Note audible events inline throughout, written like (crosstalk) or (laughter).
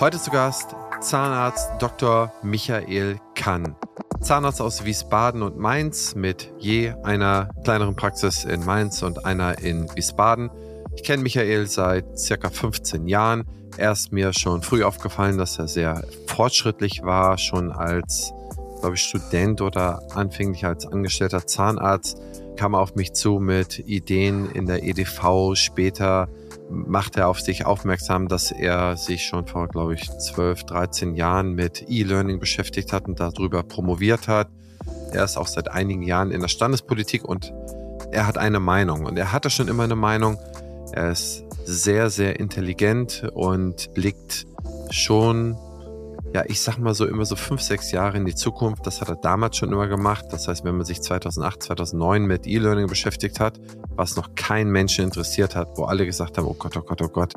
Heute zu Gast Zahnarzt Dr. Michael Kann. Zahnarzt aus Wiesbaden und Mainz mit je einer kleineren Praxis in Mainz und einer in Wiesbaden. Ich kenne Michael seit circa 15 Jahren. Er ist mir schon früh aufgefallen, dass er sehr fortschrittlich war, schon als, glaube ich, Student oder anfänglich als angestellter Zahnarzt kam er auf mich zu mit Ideen in der EDV. Später macht er auf sich aufmerksam, dass er sich schon vor, glaube ich, 12, 13 Jahren mit E-Learning beschäftigt hat und darüber promoviert hat. Er ist auch seit einigen Jahren in der Standespolitik und er hat eine Meinung und er hatte schon immer eine Meinung. Er ist sehr, sehr intelligent und blickt schon ja, ich sag mal so immer so fünf, sechs Jahre in die Zukunft. Das hat er damals schon immer gemacht. Das heißt, wenn man sich 2008, 2009 mit E-Learning beschäftigt hat, was noch kein Menschen interessiert hat, wo alle gesagt haben, oh Gott, oh Gott, oh Gott,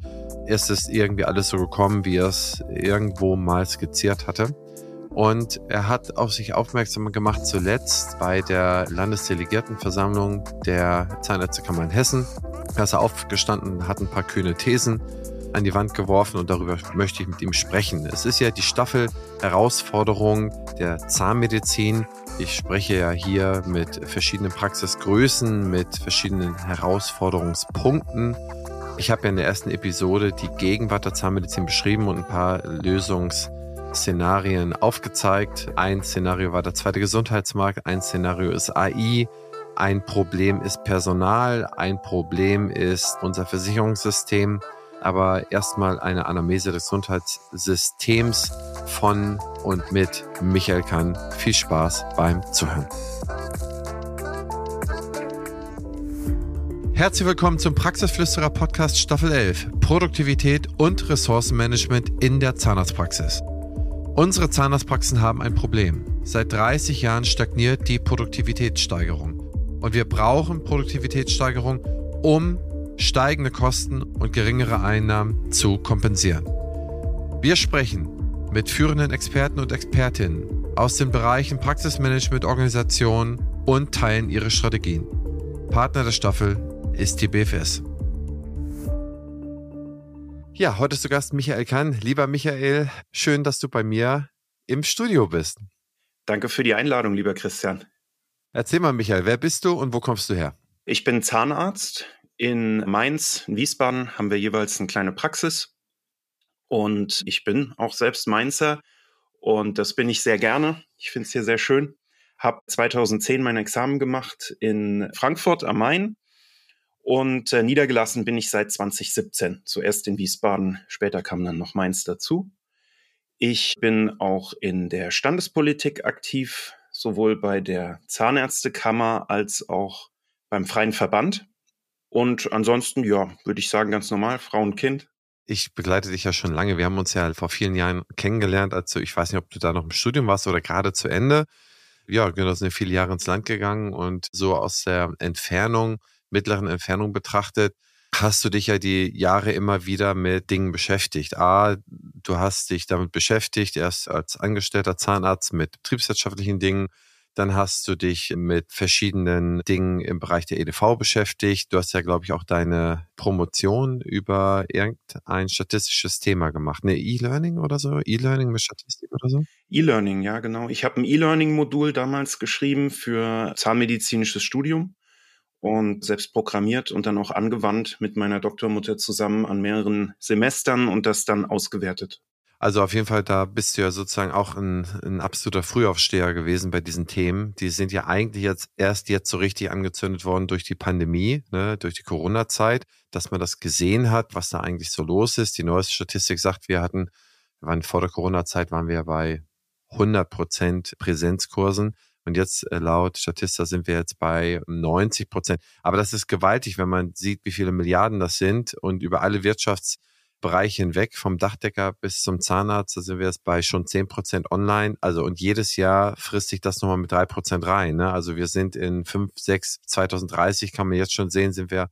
ist es irgendwie alles so gekommen, wie er es irgendwo mal skizziert hatte. Und er hat auf sich aufmerksam gemacht, zuletzt bei der Landesdelegiertenversammlung der Zahnärztekammer in Hessen. Da ist er aufgestanden, hat ein paar kühne Thesen an die Wand geworfen und darüber möchte ich mit ihm sprechen. Es ist ja die Staffel Herausforderung der Zahnmedizin. Ich spreche ja hier mit verschiedenen Praxisgrößen, mit verschiedenen Herausforderungspunkten. Ich habe ja in der ersten Episode die Gegenwart der Zahnmedizin beschrieben und ein paar Lösungsszenarien aufgezeigt. Ein Szenario war der zweite Gesundheitsmarkt, ein Szenario ist AI, ein Problem ist Personal, ein Problem ist unser Versicherungssystem aber erstmal eine Anamnese des Gesundheitssystems von und mit Michael Kann. Viel Spaß beim Zuhören. Herzlich willkommen zum Praxisflüsterer Podcast Staffel 11. Produktivität und Ressourcenmanagement in der Zahnarztpraxis. Unsere Zahnarztpraxen haben ein Problem. Seit 30 Jahren stagniert die Produktivitätssteigerung. Und wir brauchen Produktivitätssteigerung, um steigende Kosten und geringere Einnahmen zu kompensieren. Wir sprechen mit führenden Experten und Expertinnen aus den Bereichen Praxismanagement, Organisation und teilen ihre Strategien. Partner der Staffel ist die BFS. Ja, heute ist zu Gast Michael Kann. Lieber Michael, schön, dass du bei mir im Studio bist. Danke für die Einladung, lieber Christian. Erzähl mal, Michael, wer bist du und wo kommst du her? Ich bin Zahnarzt, in Mainz, in Wiesbaden haben wir jeweils eine kleine Praxis. Und ich bin auch selbst Mainzer und das bin ich sehr gerne. Ich finde es hier sehr schön. Habe 2010 mein Examen gemacht in Frankfurt am Main und äh, niedergelassen bin ich seit 2017. Zuerst in Wiesbaden, später kam dann noch Mainz dazu. Ich bin auch in der Standespolitik aktiv, sowohl bei der Zahnärztekammer als auch beim Freien Verband. Und ansonsten, ja, würde ich sagen, ganz normal, Frau und Kind. Ich begleite dich ja schon lange. Wir haben uns ja vor vielen Jahren kennengelernt. Also ich weiß nicht, ob du da noch im Studium warst oder gerade zu Ende. Ja, genau, sind viele Jahre ins Land gegangen und so aus der Entfernung, mittleren Entfernung betrachtet, hast du dich ja die Jahre immer wieder mit Dingen beschäftigt. A, du hast dich damit beschäftigt, erst als angestellter Zahnarzt mit betriebswirtschaftlichen Dingen, dann hast du dich mit verschiedenen Dingen im Bereich der EDV beschäftigt. Du hast ja, glaube ich, auch deine Promotion über irgendein statistisches Thema gemacht. Ne, E-Learning oder so? E-Learning mit Statistik oder so? E-Learning, ja, genau. Ich habe ein E-Learning-Modul damals geschrieben für zahnmedizinisches Studium und selbst programmiert und dann auch angewandt mit meiner Doktormutter zusammen an mehreren Semestern und das dann ausgewertet. Also auf jeden Fall, da bist du ja sozusagen auch ein, ein absoluter Frühaufsteher gewesen bei diesen Themen. Die sind ja eigentlich jetzt erst jetzt so richtig angezündet worden durch die Pandemie, ne, durch die Corona-Zeit, dass man das gesehen hat, was da eigentlich so los ist. Die neueste Statistik sagt, wir hatten, wir waren vor der Corona-Zeit waren wir bei 100 Prozent Präsenzkursen. Und jetzt äh, laut Statista sind wir jetzt bei 90 Prozent. Aber das ist gewaltig, wenn man sieht, wie viele Milliarden das sind und über alle Wirtschafts- Bereich hinweg, vom Dachdecker bis zum Zahnarzt, da sind wir jetzt bei schon zehn Prozent online. Also und jedes Jahr frisst sich das nochmal mit drei Prozent rein. Ne? Also wir sind in fünf, sechs, 2030 kann man jetzt schon sehen, sind wir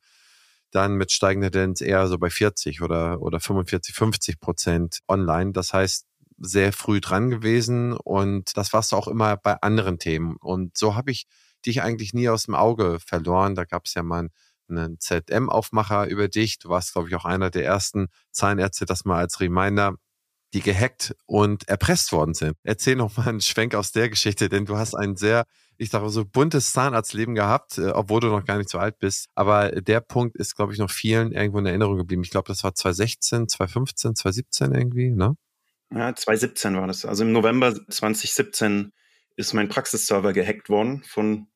dann mit steigender Tendenz eher so bei 40 oder, oder 45, 50 Prozent online. Das heißt, sehr früh dran gewesen und das warst du auch immer bei anderen Themen. Und so habe ich dich eigentlich nie aus dem Auge verloren. Da gab es ja mal ein einen ZM-Aufmacher über dich. Du warst, glaube ich, auch einer der ersten Zahnärzte, das mal als Reminder die gehackt und erpresst worden sind. Erzähl noch mal einen Schwenk aus der Geschichte, denn du hast ein sehr, ich sage so buntes Zahnarztleben gehabt, äh, obwohl du noch gar nicht so alt bist. Aber der Punkt ist, glaube ich, noch vielen irgendwo in Erinnerung geblieben. Ich glaube, das war 2016, 2015, 2017 irgendwie, ne? Ja, 2017 war das. Also im November 2017 ist mein Praxisserver gehackt worden von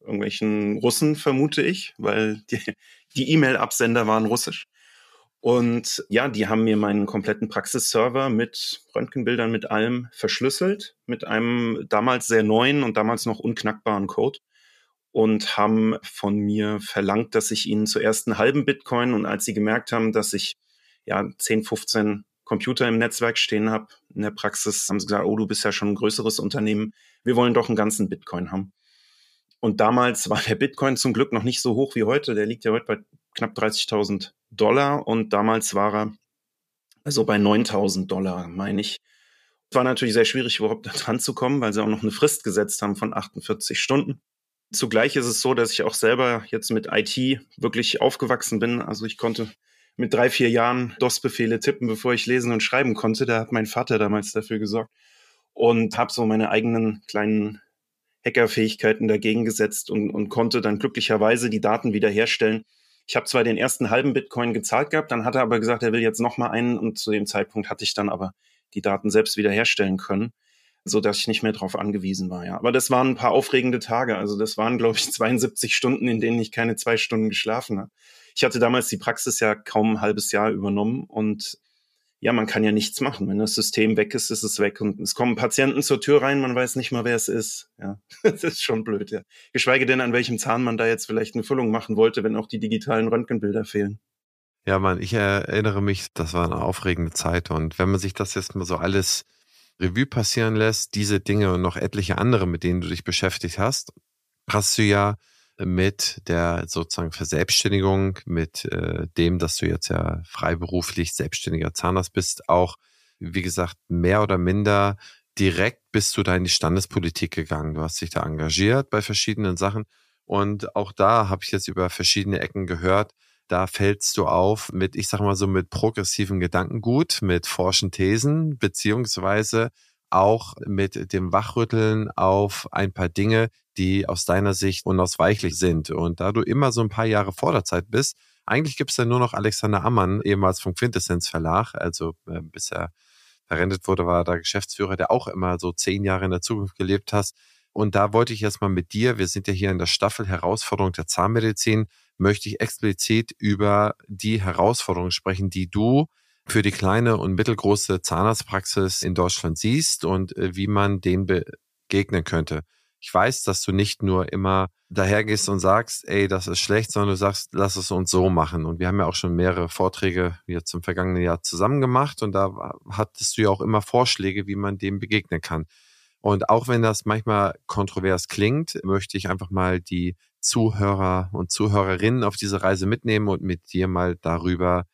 irgendwelchen Russen, vermute ich, weil (laughs) die E-Mail-Absender waren russisch. Und ja, die haben mir meinen kompletten Praxisserver mit Röntgenbildern, mit allem verschlüsselt, mit einem damals sehr neuen und damals noch unknackbaren Code und haben von mir verlangt, dass ich ihnen zuerst einen halben Bitcoin und als sie gemerkt haben, dass ich ja 10, 15 Computer im Netzwerk stehen habe in der Praxis, haben sie gesagt, oh, du bist ja schon ein größeres Unternehmen, wir wollen doch einen ganzen Bitcoin haben. Und damals war der Bitcoin zum Glück noch nicht so hoch wie heute. Der liegt ja heute bei knapp 30.000 Dollar und damals war er also bei 9.000 Dollar, meine ich. Es war natürlich sehr schwierig, überhaupt da dran zu kommen, weil sie auch noch eine Frist gesetzt haben von 48 Stunden. Zugleich ist es so, dass ich auch selber jetzt mit IT wirklich aufgewachsen bin. Also ich konnte mit drei, vier Jahren DOS-Befehle tippen, bevor ich lesen und schreiben konnte. Da hat mein Vater damals dafür gesorgt. Und habe so meine eigenen kleinen Hackerfähigkeiten dagegen gesetzt und, und konnte dann glücklicherweise die Daten wiederherstellen. Ich habe zwar den ersten halben Bitcoin gezahlt gehabt, dann hat er aber gesagt, er will jetzt noch mal einen und zu dem Zeitpunkt hatte ich dann aber die Daten selbst wiederherstellen können, so ich nicht mehr darauf angewiesen war. Ja, aber das waren ein paar aufregende Tage. Also das waren, glaube ich, (laughs) 72 Stunden, in denen ich keine zwei Stunden geschlafen habe. Ich hatte damals die Praxis ja kaum ein halbes Jahr übernommen und ja, man kann ja nichts machen. Wenn das System weg ist, ist es weg. Und es kommen Patienten zur Tür rein, man weiß nicht mal, wer es ist. Ja, (laughs) das ist schon blöd, ja. Geschweige denn, an welchem Zahn man da jetzt vielleicht eine Füllung machen wollte, wenn auch die digitalen Röntgenbilder fehlen. Ja, Mann, ich erinnere mich, das war eine aufregende Zeit. Und wenn man sich das jetzt mal so alles Revue passieren lässt, diese Dinge und noch etliche andere, mit denen du dich beschäftigt hast, hast du ja mit der sozusagen Verselbstständigung, mit äh, dem, dass du jetzt ja freiberuflich selbstständiger Zahnarzt bist, auch, wie gesagt, mehr oder minder direkt bist du da in die Standespolitik gegangen. Du hast dich da engagiert bei verschiedenen Sachen. Und auch da habe ich jetzt über verschiedene Ecken gehört, da fällst du auf mit, ich sag mal so, mit progressiven Gedankengut, mit forschen Thesen, beziehungsweise auch mit dem Wachrütteln auf ein paar Dinge, die aus deiner Sicht unausweichlich sind. Und da du immer so ein paar Jahre vor der Zeit bist, eigentlich gibt es ja nur noch Alexander Ammann, ehemals vom Quintessenz Verlag, also äh, bis er verrentet wurde, war er da Geschäftsführer, der auch immer so zehn Jahre in der Zukunft gelebt hast. Und da wollte ich jetzt mal mit dir, wir sind ja hier in der Staffel Herausforderung der Zahnmedizin, möchte ich explizit über die Herausforderungen sprechen, die du für die kleine und mittelgroße Zahnarztpraxis in Deutschland siehst und äh, wie man denen begegnen könnte. Ich weiß, dass du nicht nur immer dahergehst und sagst, ey, das ist schlecht, sondern du sagst, lass es uns so machen. Und wir haben ja auch schon mehrere Vorträge jetzt im vergangenen Jahr zusammen gemacht und da hattest du ja auch immer Vorschläge, wie man dem begegnen kann. Und auch wenn das manchmal kontrovers klingt, möchte ich einfach mal die Zuhörer und Zuhörerinnen auf diese Reise mitnehmen und mit dir mal darüber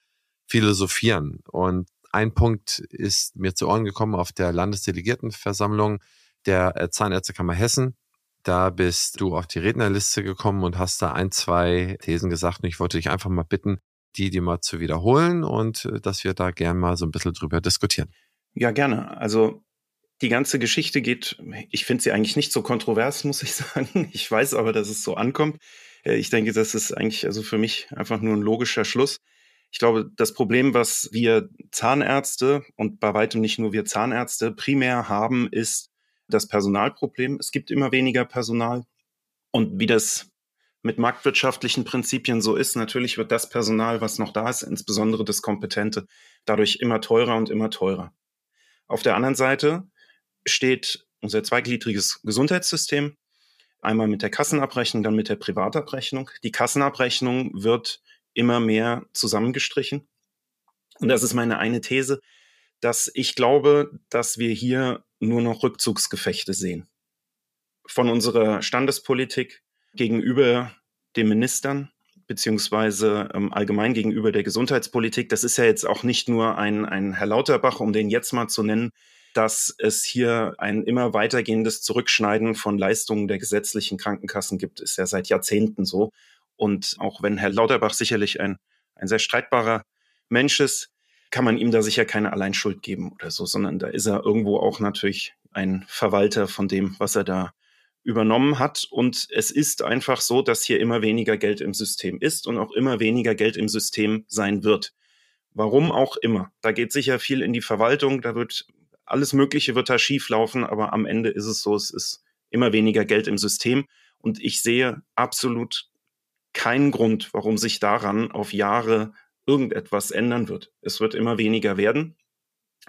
philosophieren. Und ein Punkt ist mir zu Ohren gekommen auf der Landesdelegiertenversammlung der äh, Zahnärztekammer Hessen. Da bist du auf die Rednerliste gekommen und hast da ein, zwei Thesen gesagt. Und ich wollte dich einfach mal bitten, die dir mal zu wiederholen und äh, dass wir da gern mal so ein bisschen drüber diskutieren. Ja, gerne. Also die ganze Geschichte geht, ich finde sie eigentlich nicht so kontrovers, muss ich (laughs) sagen. Ich weiß aber, dass es so ankommt. Äh, ich denke, das ist eigentlich also für mich einfach nur ein logischer Schluss. Ich glaube, das Problem, was wir Zahnärzte und bei weitem nicht nur wir Zahnärzte primär haben, ist das Personalproblem. Es gibt immer weniger Personal. Und wie das mit marktwirtschaftlichen Prinzipien so ist, natürlich wird das Personal, was noch da ist, insbesondere das Kompetente, dadurch immer teurer und immer teurer. Auf der anderen Seite steht unser zweigliedriges Gesundheitssystem, einmal mit der Kassenabrechnung, dann mit der Privatabrechnung. Die Kassenabrechnung wird immer mehr zusammengestrichen. Und das ist meine eine These, dass ich glaube, dass wir hier nur noch Rückzugsgefechte sehen. Von unserer Standespolitik gegenüber den Ministern, beziehungsweise ähm, allgemein gegenüber der Gesundheitspolitik. Das ist ja jetzt auch nicht nur ein, ein Herr Lauterbach, um den jetzt mal zu nennen, dass es hier ein immer weitergehendes Zurückschneiden von Leistungen der gesetzlichen Krankenkassen gibt, ist ja seit Jahrzehnten so. Und auch wenn Herr Lauterbach sicherlich ein, ein sehr streitbarer Mensch ist, kann man ihm da sicher keine Alleinschuld geben oder so, sondern da ist er irgendwo auch natürlich ein Verwalter von dem, was er da übernommen hat. Und es ist einfach so, dass hier immer weniger Geld im System ist und auch immer weniger Geld im System sein wird. Warum auch immer. Da geht sicher viel in die Verwaltung, da wird alles Mögliche wird da schief aber am Ende ist es so, es ist immer weniger Geld im System. Und ich sehe absolut keinen Grund, warum sich daran auf Jahre irgendetwas ändern wird. Es wird immer weniger werden.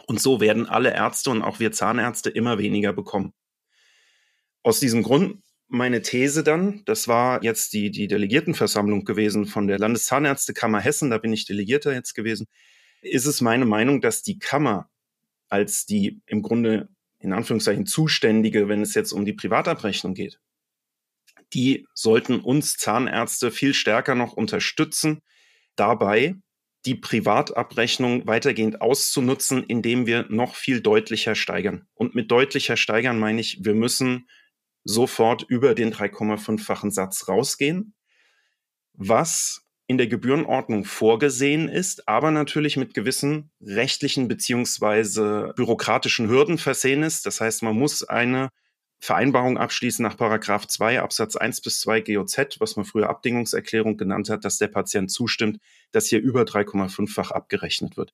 Und so werden alle Ärzte und auch wir Zahnärzte immer weniger bekommen. Aus diesem Grund meine These dann, das war jetzt die, die Delegiertenversammlung gewesen von der Landeszahnärztekammer Hessen, da bin ich Delegierter jetzt gewesen, ist es meine Meinung, dass die Kammer als die im Grunde in Anführungszeichen Zuständige, wenn es jetzt um die Privatabrechnung geht, die sollten uns Zahnärzte viel stärker noch unterstützen, dabei die Privatabrechnung weitergehend auszunutzen, indem wir noch viel deutlicher steigern. Und mit deutlicher steigern meine ich, wir müssen sofort über den 3,5-fachen Satz rausgehen, was in der Gebührenordnung vorgesehen ist, aber natürlich mit gewissen rechtlichen beziehungsweise bürokratischen Hürden versehen ist. Das heißt, man muss eine Vereinbarung abschließen nach Paragraph 2 Absatz 1 bis 2 GOZ, was man früher Abdingungserklärung genannt hat, dass der Patient zustimmt, dass hier über 3,5-fach abgerechnet wird.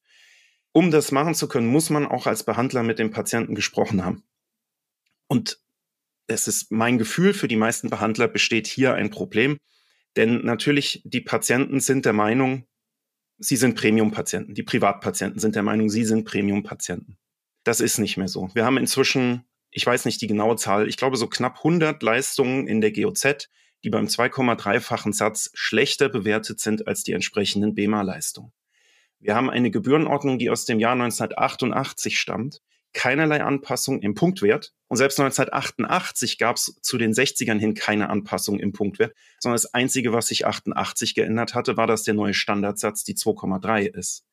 Um das machen zu können, muss man auch als Behandler mit dem Patienten gesprochen haben. Und es ist mein Gefühl, für die meisten Behandler besteht hier ein Problem. Denn natürlich, die Patienten sind der Meinung, sie sind Premium-Patienten. Die Privatpatienten sind der Meinung, sie sind Premium-Patienten. Das ist nicht mehr so. Wir haben inzwischen, ich weiß nicht die genaue Zahl, ich glaube so knapp 100 Leistungen in der GOZ, die beim 2,3-fachen Satz schlechter bewertet sind als die entsprechenden BEMA-Leistungen. Wir haben eine Gebührenordnung, die aus dem Jahr 1988 stammt, keinerlei Anpassung im Punktwert. Und selbst 1988 gab es zu den 60ern hin keine Anpassung im Punktwert, sondern das Einzige, was sich 88 geändert hatte, war, dass der neue Standardsatz die 2,3 ist.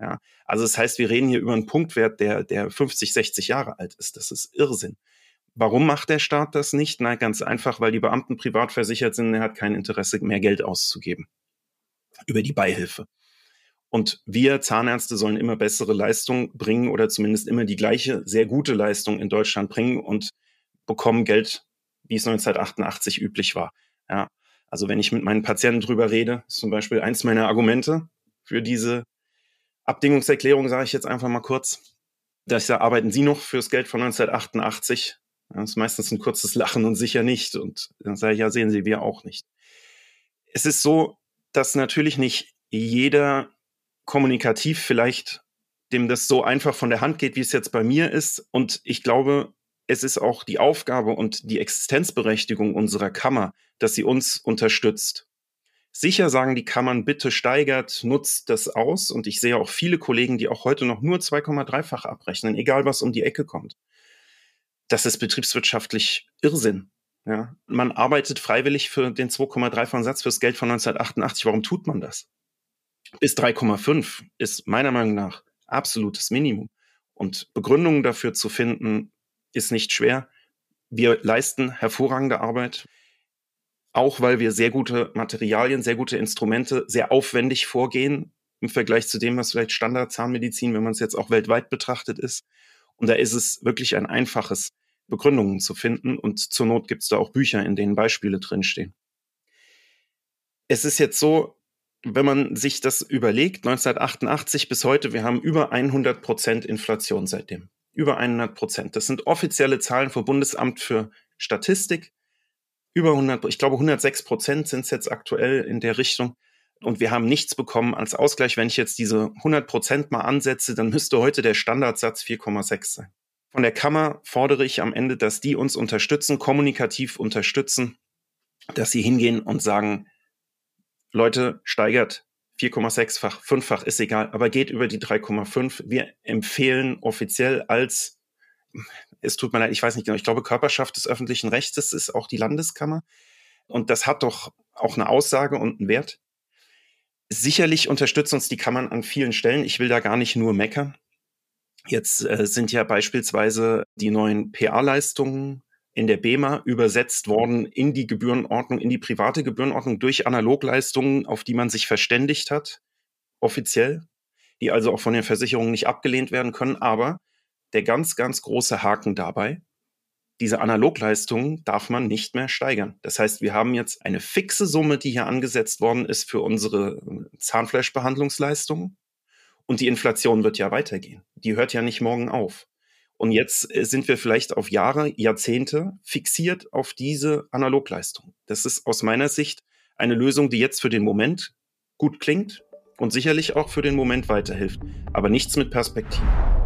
Ja, also das heißt, wir reden hier über einen Punktwert, der, der 50, 60 Jahre alt ist. Das ist Irrsinn. Warum macht der Staat das nicht? Na, ganz einfach, weil die Beamten privat versichert sind, er hat kein Interesse, mehr Geld auszugeben. Über die Beihilfe. Und wir Zahnärzte sollen immer bessere Leistung bringen oder zumindest immer die gleiche, sehr gute Leistung in Deutschland bringen und bekommen Geld, wie es 1988 üblich war. Ja, also wenn ich mit meinen Patienten drüber rede, ist zum Beispiel eins meiner Argumente für diese Abdingungserklärung, sage ich jetzt einfach mal kurz, dass da arbeiten Sie noch fürs Geld von 1988. Das ist meistens ein kurzes Lachen und sicher nicht. Und dann sage ich, ja, sehen Sie, wir auch nicht. Es ist so, dass natürlich nicht jeder kommunikativ vielleicht dem das so einfach von der Hand geht, wie es jetzt bei mir ist. Und ich glaube, es ist auch die Aufgabe und die Existenzberechtigung unserer Kammer, dass sie uns unterstützt. Sicher sagen die Kammern, bitte steigert, nutzt das aus. Und ich sehe auch viele Kollegen, die auch heute noch nur 2,3-fach abrechnen, egal was um die Ecke kommt. Das ist betriebswirtschaftlich Irrsinn. Ja, man arbeitet freiwillig für den 2,3-fachen Satz fürs Geld von 1988. Warum tut man das? bis 3,5 ist meiner Meinung nach absolutes Minimum. Und Begründungen dafür zu finden, ist nicht schwer. Wir leisten hervorragende Arbeit, auch weil wir sehr gute Materialien, sehr gute Instrumente, sehr aufwendig vorgehen im Vergleich zu dem, was vielleicht Standardzahnmedizin, wenn man es jetzt auch weltweit betrachtet ist. Und da ist es wirklich ein einfaches, Begründungen zu finden. Und zur Not gibt es da auch Bücher, in denen Beispiele drinstehen. Es ist jetzt so, wenn man sich das überlegt, 1988 bis heute, wir haben über 100 Prozent Inflation seitdem. Über 100 Prozent. Das sind offizielle Zahlen vom Bundesamt für Statistik. Über 100, ich glaube 106 Prozent sind es jetzt aktuell in der Richtung. Und wir haben nichts bekommen als Ausgleich. Wenn ich jetzt diese 100 Prozent mal ansetze, dann müsste heute der Standardsatz 4,6 sein. Von der Kammer fordere ich am Ende, dass die uns unterstützen, kommunikativ unterstützen, dass sie hingehen und sagen, Leute, steigert 4,6-fach, 5-fach, ist egal, aber geht über die 3,5. Wir empfehlen offiziell als, es tut mir leid, ich weiß nicht genau, ich glaube Körperschaft des öffentlichen Rechts, ist auch die Landeskammer. Und das hat doch auch eine Aussage und einen Wert. Sicherlich unterstützen uns die Kammern an vielen Stellen. Ich will da gar nicht nur meckern. Jetzt äh, sind ja beispielsweise die neuen PA-Leistungen in der BEMA übersetzt worden in die Gebührenordnung, in die private Gebührenordnung durch Analogleistungen, auf die man sich verständigt hat, offiziell. die also auch von den Versicherungen nicht abgelehnt werden können. Aber der ganz, ganz große Haken dabei, diese Analogleistungen darf man nicht mehr steigern. Das heißt, wir haben jetzt eine fixe Summe, die hier angesetzt worden ist für unsere äh, Zahnfleischbehandlungsleistungen. Und die Inflation wird ja weitergehen. Die hört ja nicht morgen auf. Und jetzt äh, sind wir vielleicht auf Jahre, Jahrzehnte fixiert auf diese Analogleistung. Das ist aus meiner Sicht eine Lösung, die jetzt für den Moment gut klingt und sicherlich auch für den Moment weiterhilft, aber nichts mit Perspektive.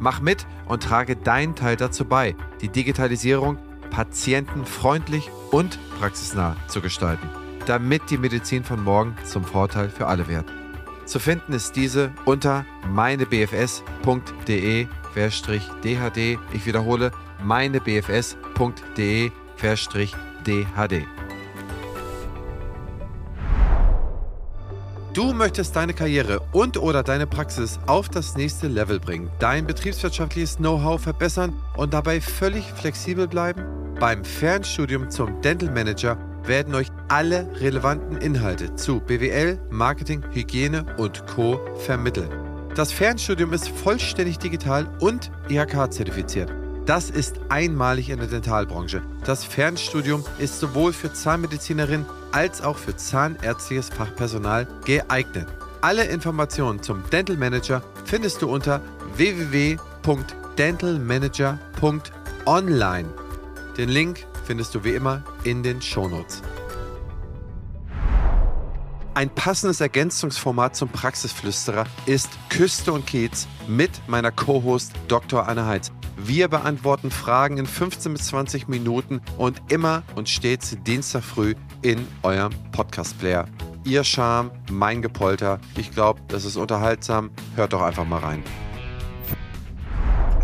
Mach mit und trage deinen Teil dazu bei, die Digitalisierung patientenfreundlich und praxisnah zu gestalten, damit die Medizin von morgen zum Vorteil für alle wird. Zu finden ist diese unter meinebfs.de-dhd. Ich wiederhole, meinebfs.de-dhd. Du möchtest deine Karriere und oder deine Praxis auf das nächste Level bringen, dein betriebswirtschaftliches Know-how verbessern und dabei völlig flexibel bleiben? Beim Fernstudium zum Dental Manager werden euch alle relevanten Inhalte zu BWL, Marketing, Hygiene und Co. vermittelt. Das Fernstudium ist vollständig digital und IHK-zertifiziert. Das ist einmalig in der Dentalbranche. Das Fernstudium ist sowohl für Zahnmedizinerinnen als auch für zahnärztliches Fachpersonal geeignet. Alle Informationen zum Dental Manager findest du unter www.dentalmanager.online. Den Link findest du wie immer in den Shownotes. Ein passendes Ergänzungsformat zum Praxisflüsterer ist Küste und Kiez mit meiner Co-Host Dr. Anne Heitz. Wir beantworten Fragen in 15 bis 20 Minuten und immer und stets Dienstag früh in eurem Podcast-Player. Ihr Charme, mein Gepolter. Ich glaube, das ist unterhaltsam. Hört doch einfach mal rein.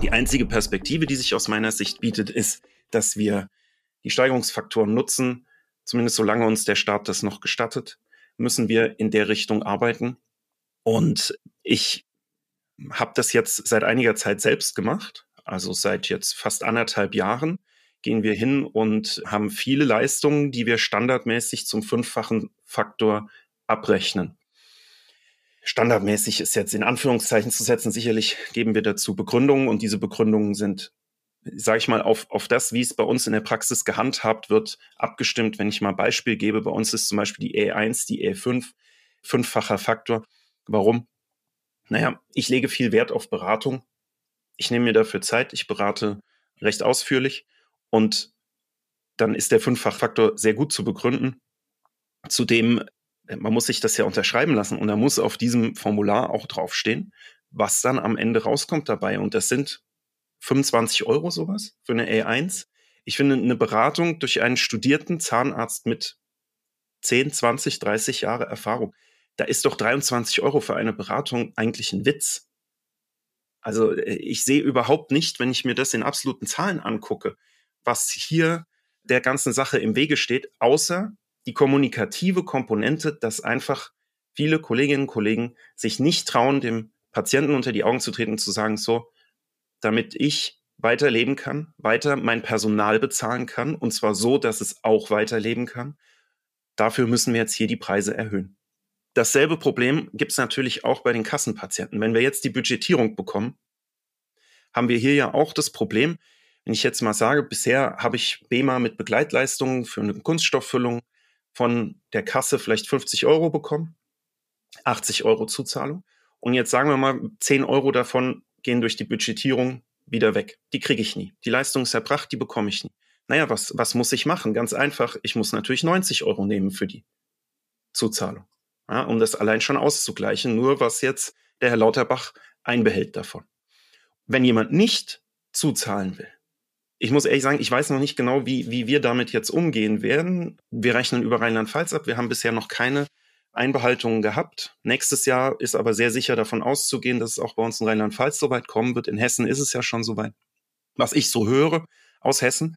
Die einzige Perspektive, die sich aus meiner Sicht bietet, ist, dass wir die Steigerungsfaktoren nutzen, zumindest solange uns der Staat das noch gestattet, müssen wir in der Richtung arbeiten. Und ich habe das jetzt seit einiger Zeit selbst gemacht, also seit jetzt fast anderthalb Jahren gehen wir hin und haben viele Leistungen, die wir standardmäßig zum fünffachen Faktor abrechnen. Standardmäßig ist jetzt in Anführungszeichen zu setzen. Sicherlich geben wir dazu Begründungen und diese Begründungen sind sage ich mal, auf, auf das, wie es bei uns in der Praxis gehandhabt wird, abgestimmt. Wenn ich mal ein Beispiel gebe, bei uns ist zum Beispiel die E1, die E5, fünffacher Faktor. Warum? Naja, ich lege viel Wert auf Beratung. Ich nehme mir dafür Zeit. Ich berate recht ausführlich. Und dann ist der Fünffachfaktor sehr gut zu begründen. Zudem, man muss sich das ja unterschreiben lassen und da muss auf diesem Formular auch draufstehen, was dann am Ende rauskommt dabei. Und das sind 25 Euro sowas für eine A1. Ich finde eine Beratung durch einen studierten Zahnarzt mit 10, 20, 30 Jahre Erfahrung, da ist doch 23 Euro für eine Beratung eigentlich ein Witz. Also äh, ich sehe überhaupt nicht, wenn ich mir das in absoluten Zahlen angucke, was hier der ganzen Sache im Wege steht, außer die kommunikative Komponente, dass einfach viele Kolleginnen und Kollegen sich nicht trauen, dem Patienten unter die Augen zu treten und zu sagen, so, damit ich weiterleben kann, weiter mein Personal bezahlen kann und zwar so, dass es auch weiterleben kann. Dafür müssen wir jetzt hier die Preise erhöhen. Dasselbe Problem gibt es natürlich auch bei den Kassenpatienten. Wenn wir jetzt die Budgetierung bekommen, haben wir hier ja auch das Problem, wenn ich jetzt mal sage, bisher habe ich BEMA mit Begleitleistungen für eine Kunststofffüllung von der Kasse vielleicht 50 Euro bekommen, 80 Euro Zuzahlung. Und jetzt sagen wir mal, 10 Euro davon gehen durch die Budgetierung wieder weg. Die kriege ich nie. Die Leistung ist erbracht, die bekomme ich nie. Naja, was, was muss ich machen? Ganz einfach, ich muss natürlich 90 Euro nehmen für die Zuzahlung, ja, um das allein schon auszugleichen, nur was jetzt der Herr Lauterbach einbehält davon. Wenn jemand nicht zuzahlen will, ich muss ehrlich sagen, ich weiß noch nicht genau, wie, wie wir damit jetzt umgehen werden. Wir rechnen über Rheinland-Pfalz ab. Wir haben bisher noch keine Einbehaltungen gehabt. Nächstes Jahr ist aber sehr sicher davon auszugehen, dass es auch bei uns in Rheinland-Pfalz soweit kommen wird. In Hessen ist es ja schon soweit. Was ich so höre aus Hessen,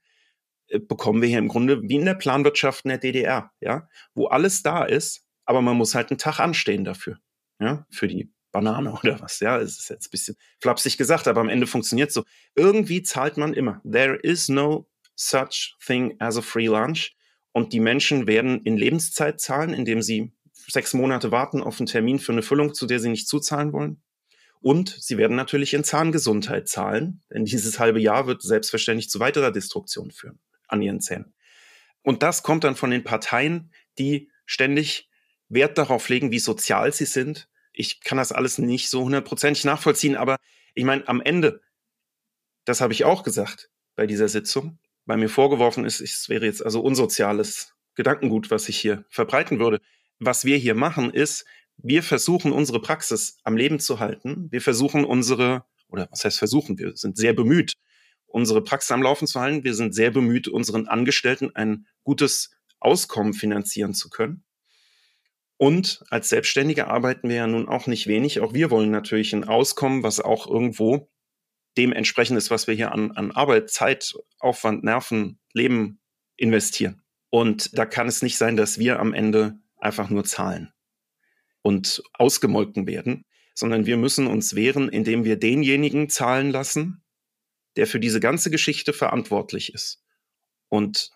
äh, bekommen wir hier im Grunde wie in der Planwirtschaft in der DDR, ja, wo alles da ist, aber man muss halt einen Tag anstehen dafür, ja, für die Banane oder was, ja, es ist jetzt ein bisschen flapsig gesagt, aber am Ende funktioniert so. Irgendwie zahlt man immer. There is no such thing as a free lunch. Und die Menschen werden in Lebenszeit zahlen, indem sie sechs Monate warten auf einen Termin für eine Füllung, zu der sie nicht zuzahlen wollen. Und sie werden natürlich in Zahngesundheit zahlen, denn dieses halbe Jahr wird selbstverständlich zu weiterer Destruktion führen an ihren Zähnen. Und das kommt dann von den Parteien, die ständig Wert darauf legen, wie sozial sie sind. Ich kann das alles nicht so hundertprozentig nachvollziehen, aber ich meine, am Ende, das habe ich auch gesagt bei dieser Sitzung, weil mir vorgeworfen ist, es wäre jetzt also unsoziales Gedankengut, was ich hier verbreiten würde. Was wir hier machen, ist, wir versuchen unsere Praxis am Leben zu halten. Wir versuchen unsere, oder was heißt versuchen, wir sind sehr bemüht, unsere Praxis am Laufen zu halten. Wir sind sehr bemüht, unseren Angestellten ein gutes Auskommen finanzieren zu können. Und als Selbstständige arbeiten wir ja nun auch nicht wenig. Auch wir wollen natürlich ein Auskommen, was auch irgendwo dementsprechend ist, was wir hier an, an Arbeit, Zeit, Aufwand, Nerven, Leben investieren. Und da kann es nicht sein, dass wir am Ende einfach nur zahlen und ausgemolken werden, sondern wir müssen uns wehren, indem wir denjenigen zahlen lassen, der für diese ganze Geschichte verantwortlich ist. Und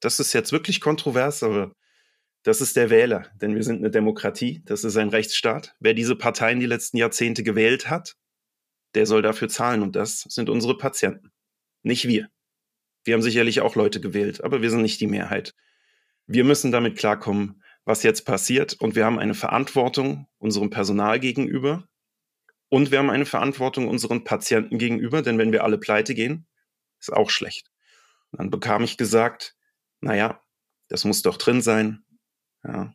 das ist jetzt wirklich kontrovers, aber das ist der Wähler, denn wir sind eine Demokratie, das ist ein Rechtsstaat. Wer diese Parteien die letzten Jahrzehnte gewählt hat, der soll dafür zahlen und das sind unsere Patienten, nicht wir. Wir haben sicherlich auch Leute gewählt, aber wir sind nicht die Mehrheit. Wir müssen damit klarkommen, was jetzt passiert und wir haben eine Verantwortung unserem Personal gegenüber und wir haben eine Verantwortung unseren Patienten gegenüber, denn wenn wir alle pleite gehen, ist auch schlecht. Und dann bekam ich gesagt, naja, das muss doch drin sein. Ja,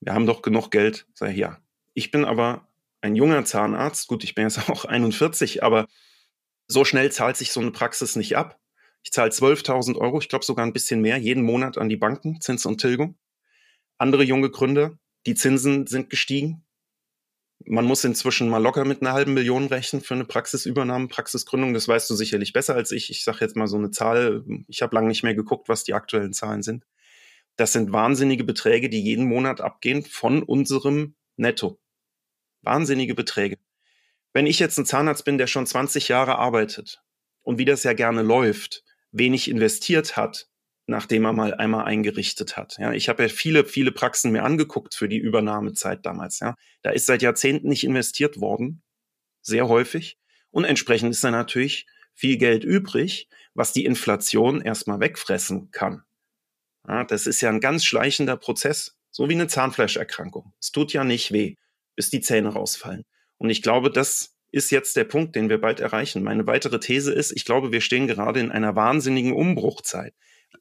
wir haben doch genug Geld. Sag ich, ja. Ich bin aber ein junger Zahnarzt, gut, ich bin jetzt (laughs) auch 41, aber so schnell zahlt sich so eine Praxis nicht ab. Ich zahle 12.000 Euro, ich glaube sogar ein bisschen mehr, jeden Monat an die Banken, Zins und Tilgung. Andere junge Gründer, die Zinsen sind gestiegen. Man muss inzwischen mal locker mit einer halben Million rechnen für eine Praxisübernahme, Praxisgründung. Das weißt du sicherlich besser als ich. Ich sage jetzt mal so eine Zahl. Ich habe lange nicht mehr geguckt, was die aktuellen Zahlen sind. Das sind wahnsinnige Beträge, die jeden Monat abgehen von unserem Netto. Wahnsinnige Beträge. Wenn ich jetzt ein Zahnarzt bin, der schon 20 Jahre arbeitet und wie das ja gerne läuft, wenig investiert hat, nachdem er mal einmal eingerichtet hat. Ja, ich habe ja viele, viele Praxen mir angeguckt für die Übernahmezeit damals. Ja, da ist seit Jahrzehnten nicht investiert worden, sehr häufig. Und entsprechend ist da natürlich viel Geld übrig, was die Inflation erstmal wegfressen kann. Ja, das ist ja ein ganz schleichender Prozess, so wie eine Zahnfleischerkrankung. Es tut ja nicht weh bis die Zähne rausfallen. Und ich glaube, das ist jetzt der Punkt, den wir bald erreichen. Meine weitere These ist, ich glaube, wir stehen gerade in einer wahnsinnigen Umbruchzeit.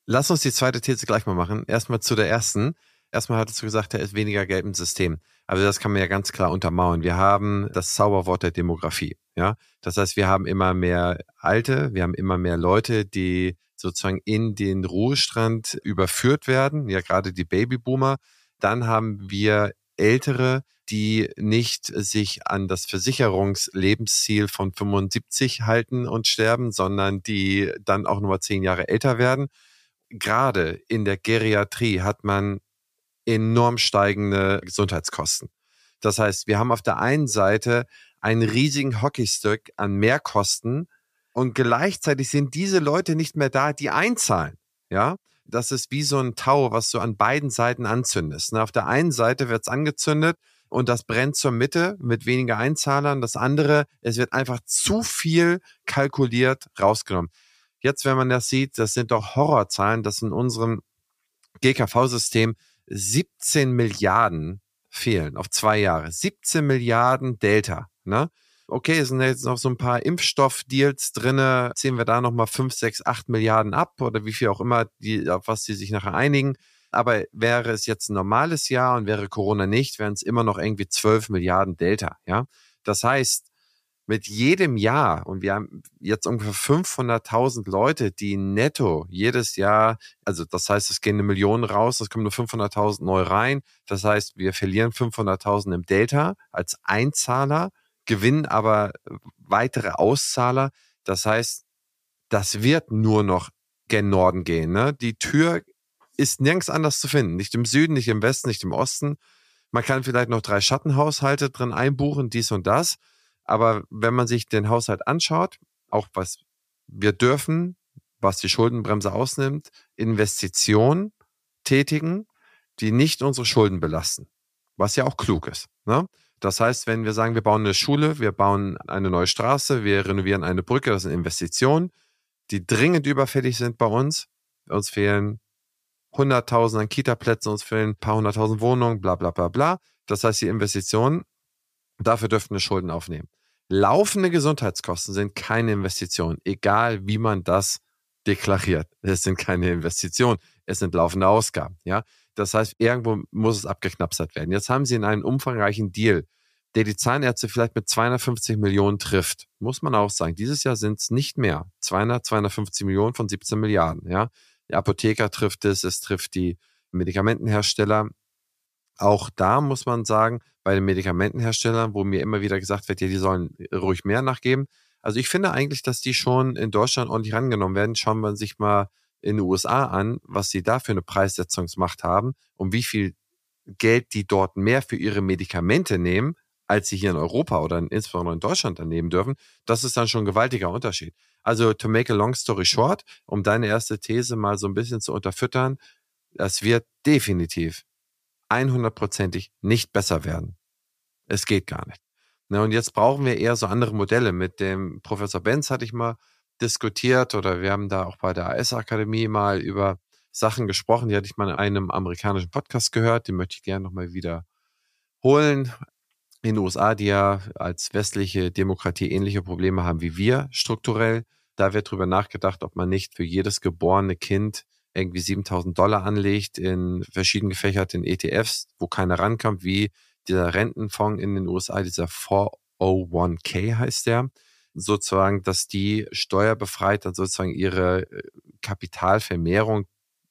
Lass uns die zweite These gleich mal machen. Erstmal zu der ersten. Erstmal hattest du gesagt, da ist weniger Geld im System. Aber das kann man ja ganz klar untermauern. Wir haben das Zauberwort der Demografie. Ja, das heißt, wir haben immer mehr Alte, wir haben immer mehr Leute, die sozusagen in den Ruhestand überführt werden. Ja, gerade die Babyboomer. Dann haben wir Ältere, die nicht sich an das Versicherungslebensziel von 75 halten und sterben, sondern die dann auch nur zehn Jahre älter werden. Gerade in der Geriatrie hat man enorm steigende Gesundheitskosten. Das heißt, wir haben auf der einen Seite einen riesigen Hockeystick an Mehrkosten und gleichzeitig sind diese Leute nicht mehr da, die einzahlen. Ja, das ist wie so ein Tau, was du an beiden Seiten anzündest. Auf der einen Seite wird es angezündet und das brennt zur Mitte mit weniger Einzahlern. Das andere, es wird einfach zu viel kalkuliert rausgenommen. Jetzt, wenn man das sieht, das sind doch Horrorzahlen, dass in unserem GKV-System 17 Milliarden fehlen auf zwei Jahre. 17 Milliarden Delta. Ne? Okay, sind jetzt noch so ein paar Impfstoffdeals drinne. Ziehen wir da nochmal 5, 6, 8 Milliarden ab oder wie viel auch immer, die, auf was die sich nachher einigen. Aber wäre es jetzt ein normales Jahr und wäre Corona nicht, wären es immer noch irgendwie 12 Milliarden Delta. Ja, das heißt, mit jedem Jahr, und wir haben jetzt ungefähr 500.000 Leute, die netto jedes Jahr, also das heißt, es gehen eine Million raus, es kommen nur 500.000 neu rein. Das heißt, wir verlieren 500.000 im Delta als Einzahler, gewinnen aber weitere Auszahler. Das heißt, das wird nur noch gen Norden gehen. Ne? Die Tür ist nirgends anders zu finden. Nicht im Süden, nicht im Westen, nicht im Osten. Man kann vielleicht noch drei Schattenhaushalte drin einbuchen, dies und das. Aber wenn man sich den Haushalt anschaut, auch was wir dürfen, was die Schuldenbremse ausnimmt, Investitionen tätigen, die nicht unsere Schulden belasten. Was ja auch klug ist. Ne? Das heißt, wenn wir sagen, wir bauen eine Schule, wir bauen eine neue Straße, wir renovieren eine Brücke, das sind Investitionen, die dringend überfällig sind bei uns. Uns fehlen 100.000 an Kita-Plätzen, uns fehlen ein paar hunderttausend Wohnungen, bla bla bla bla. Das heißt, die Investitionen, dafür dürften wir Schulden aufnehmen. Laufende Gesundheitskosten sind keine Investition, egal wie man das deklariert. Es sind keine Investitionen, es sind laufende Ausgaben. Ja? Das heißt, irgendwo muss es abgeknapsert werden. Jetzt haben Sie in einem umfangreichen Deal, der die Zahnärzte vielleicht mit 250 Millionen trifft, muss man auch sagen. Dieses Jahr sind es nicht mehr 200, 250 Millionen von 17 Milliarden. Ja? Die Apotheker trifft es, es trifft die Medikamentenhersteller. Auch da muss man sagen, bei den Medikamentenherstellern, wo mir immer wieder gesagt wird, ja, die sollen ruhig mehr nachgeben. Also ich finde eigentlich, dass die schon in Deutschland ordentlich rangenommen werden. Schauen wir sich mal in den USA an, was sie da für eine Preissetzungsmacht haben und wie viel Geld die dort mehr für ihre Medikamente nehmen, als sie hier in Europa oder insbesondere in Deutschland dann nehmen dürfen. Das ist dann schon ein gewaltiger Unterschied. Also to make a long story short, um deine erste These mal so ein bisschen zu unterfüttern, das wird definitiv 100%ig nicht besser werden. Es geht gar nicht. Na, und jetzt brauchen wir eher so andere Modelle. Mit dem Professor Benz hatte ich mal diskutiert oder wir haben da auch bei der AS-Akademie mal über Sachen gesprochen, die hatte ich mal in einem amerikanischen Podcast gehört, den möchte ich gerne nochmal wieder holen. In den USA, die ja als westliche Demokratie ähnliche Probleme haben wie wir strukturell, da wird drüber nachgedacht, ob man nicht für jedes geborene Kind irgendwie 7000 Dollar anlegt in verschieden gefächerten ETFs, wo keiner rankommt, wie dieser Rentenfonds in den USA, dieser 401k heißt der, sozusagen, dass die steuerbefreit dann sozusagen ihre äh, Kapitalvermehrung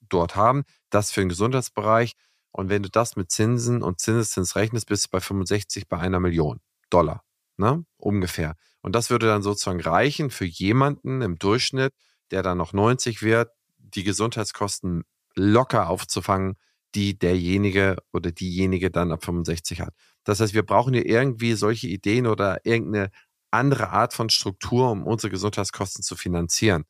dort haben. Das für den Gesundheitsbereich. Und wenn du das mit Zinsen und Zinseszins rechnest, bist du bei 65 bei einer Million Dollar. Ne? Ungefähr. Und das würde dann sozusagen reichen für jemanden im Durchschnitt, der dann noch 90 wird, die Gesundheitskosten locker aufzufangen, die derjenige oder diejenige dann ab 65 hat. Das heißt, wir brauchen hier irgendwie solche Ideen oder irgendeine andere Art von Struktur, um unsere Gesundheitskosten zu finanzieren.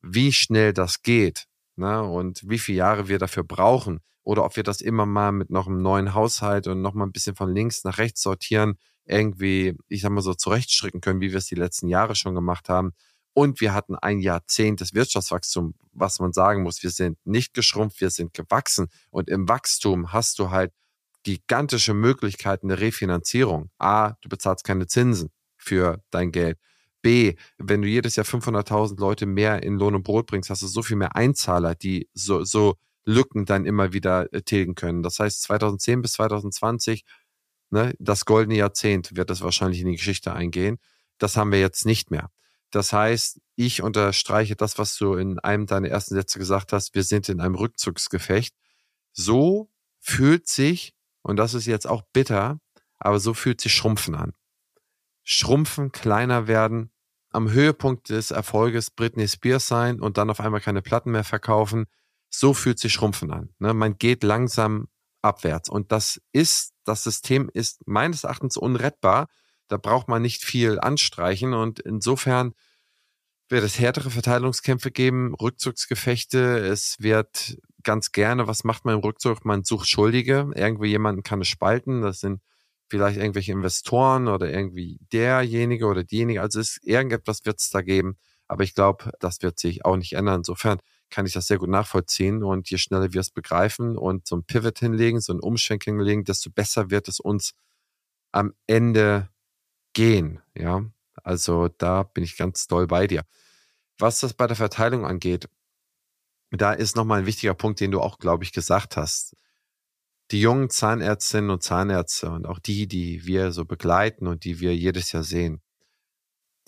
Wie schnell das geht ne, und wie viele Jahre wir dafür brauchen oder ob wir das immer mal mit noch einem neuen Haushalt und noch mal ein bisschen von links nach rechts sortieren, irgendwie, ich sag mal so, zurechtstricken können, wie wir es die letzten Jahre schon gemacht haben. Und wir hatten ein Jahrzehnt des Wirtschaftswachstums, was man sagen muss. Wir sind nicht geschrumpft, wir sind gewachsen. Und im Wachstum hast du halt gigantische Möglichkeiten der Refinanzierung. A, du bezahlst keine Zinsen für dein Geld. B, wenn du jedes Jahr 500.000 Leute mehr in Lohn und Brot bringst, hast du so viel mehr Einzahler, die so, so Lücken dann immer wieder äh, tilgen können. Das heißt, 2010 bis 2020 ne, das goldene Jahrzehnt wird es wahrscheinlich in die Geschichte eingehen. Das haben wir jetzt nicht mehr. Das heißt, ich unterstreiche das, was du in einem deiner ersten Sätze gesagt hast. Wir sind in einem Rückzugsgefecht. So fühlt sich, und das ist jetzt auch bitter, aber so fühlt sich Schrumpfen an. Schrumpfen, kleiner werden, am Höhepunkt des Erfolges Britney Spears sein und dann auf einmal keine Platten mehr verkaufen. So fühlt sich Schrumpfen an. Ne? Man geht langsam abwärts. Und das ist, das System ist meines Erachtens unrettbar. Da braucht man nicht viel anstreichen. Und insofern wird es härtere Verteilungskämpfe geben, Rückzugsgefechte. Es wird ganz gerne, was macht man im Rückzug? Man sucht Schuldige. Irgendwie jemanden kann es spalten. Das sind vielleicht irgendwelche Investoren oder irgendwie derjenige oder diejenige. Also es, irgendetwas wird es da geben. Aber ich glaube, das wird sich auch nicht ändern. Insofern kann ich das sehr gut nachvollziehen. Und je schneller wir es begreifen und so ein Pivot hinlegen, so ein Umschwenk hinlegen, desto besser wird es uns am Ende gehen. Ja, also da bin ich ganz doll bei dir. Was das bei der Verteilung angeht, da ist nochmal ein wichtiger Punkt, den du auch, glaube ich, gesagt hast. Die jungen Zahnärztinnen und Zahnärzte und auch die, die wir so begleiten und die wir jedes Jahr sehen,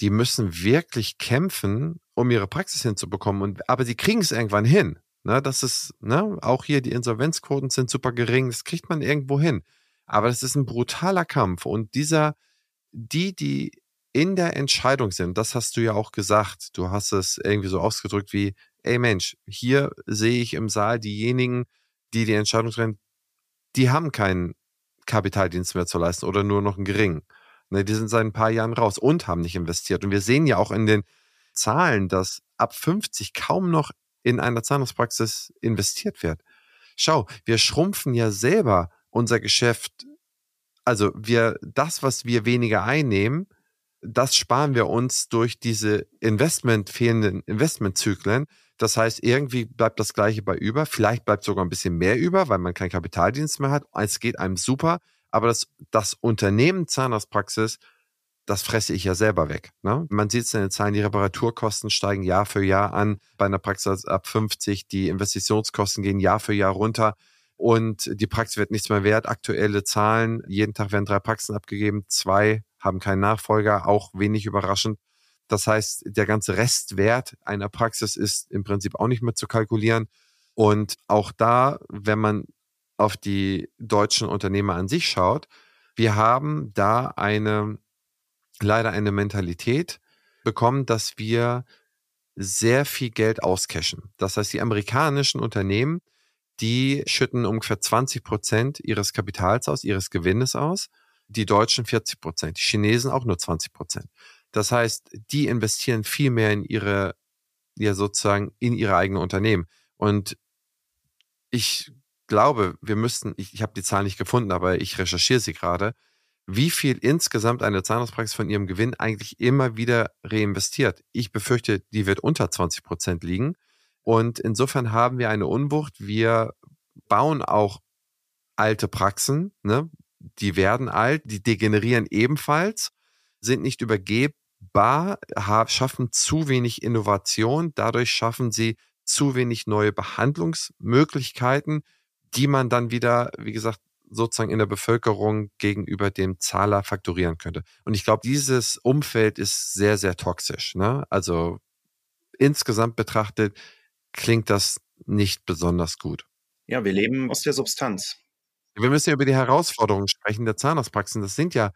die müssen wirklich kämpfen, um ihre Praxis hinzubekommen. Und, aber sie kriegen es irgendwann hin. Ne, das ist, ne, auch hier die Insolvenzquoten sind super gering, das kriegt man irgendwo hin. Aber das ist ein brutaler Kampf. Und dieser, die, die in der Entscheidung sind, das hast du ja auch gesagt, du hast es irgendwie so ausgedrückt wie, ey Mensch, hier sehe ich im Saal diejenigen, die die Entscheidung treffen, die haben keinen Kapitaldienst mehr zu leisten oder nur noch einen geringen. Ne, die sind seit ein paar Jahren raus und haben nicht investiert. Und wir sehen ja auch in den Zahlen, dass ab 50 kaum noch in einer Zahnarztpraxis investiert wird. Schau, wir schrumpfen ja selber unser Geschäft. Also wir, das, was wir weniger einnehmen, das sparen wir uns durch diese Investment, fehlenden Investmentzyklen. Das heißt, irgendwie bleibt das Gleiche bei über. Vielleicht bleibt sogar ein bisschen mehr über, weil man keinen Kapitaldienst mehr hat. Es geht einem super. Aber das, das Unternehmen Zahnarztpraxis, das fresse ich ja selber weg. Ne? Man sieht es in den Zahlen, die Reparaturkosten steigen Jahr für Jahr an. Bei einer Praxis ab 50, die Investitionskosten gehen Jahr für Jahr runter und die Praxis wird nichts mehr wert. Aktuelle Zahlen, jeden Tag werden drei Praxen abgegeben, zwei haben keinen Nachfolger, auch wenig überraschend. Das heißt, der ganze Restwert einer Praxis ist im Prinzip auch nicht mehr zu kalkulieren. Und auch da, wenn man auf die deutschen Unternehmer an sich schaut, wir haben da eine, leider eine Mentalität bekommen, dass wir sehr viel Geld auscashen. Das heißt, die amerikanischen Unternehmen, die schütten ungefähr 20 Prozent ihres Kapitals aus, ihres Gewinnes aus, die Deutschen 40 Prozent, die Chinesen auch nur 20 Prozent. Das heißt, die investieren viel mehr in ihre, ja sozusagen in ihre eigenen Unternehmen. Und ich glaube, wir müssten, ich, ich habe die Zahl nicht gefunden, aber ich recherchiere sie gerade, wie viel insgesamt eine Zahnarztpraxis von ihrem Gewinn eigentlich immer wieder reinvestiert. Ich befürchte, die wird unter 20 Prozent liegen. Und insofern haben wir eine Unwucht. Wir bauen auch alte Praxen, ne? die werden alt, die degenerieren ebenfalls, sind nicht übergebbar, schaffen zu wenig Innovation, dadurch schaffen sie zu wenig neue Behandlungsmöglichkeiten, die man dann wieder, wie gesagt, sozusagen in der Bevölkerung gegenüber dem Zahler fakturieren könnte. Und ich glaube, dieses Umfeld ist sehr, sehr toxisch. Ne? Also insgesamt betrachtet klingt das nicht besonders gut. Ja, wir leben aus der Substanz. Wir müssen ja über die Herausforderungen sprechen der Zahnarztpraxen. Das sind ja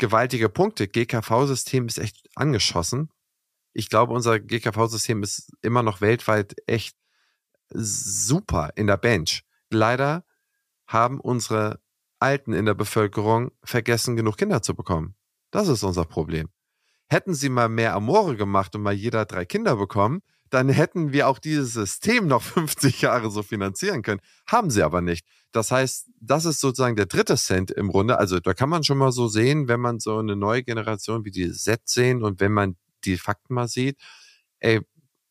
gewaltige Punkte. GKV-System ist echt angeschossen. Ich glaube, unser GKV-System ist immer noch weltweit echt super in der Bench. Leider haben unsere Alten in der Bevölkerung vergessen, genug Kinder zu bekommen. Das ist unser Problem. Hätten sie mal mehr Amore gemacht und mal jeder drei Kinder bekommen, dann hätten wir auch dieses System noch (laughs) 50 Jahre so finanzieren können. Haben sie aber nicht. Das heißt, das ist sozusagen der dritte Cent im Grunde. Also da kann man schon mal so sehen, wenn man so eine neue Generation wie die Z sehen und wenn man die Fakten mal sieht, ey,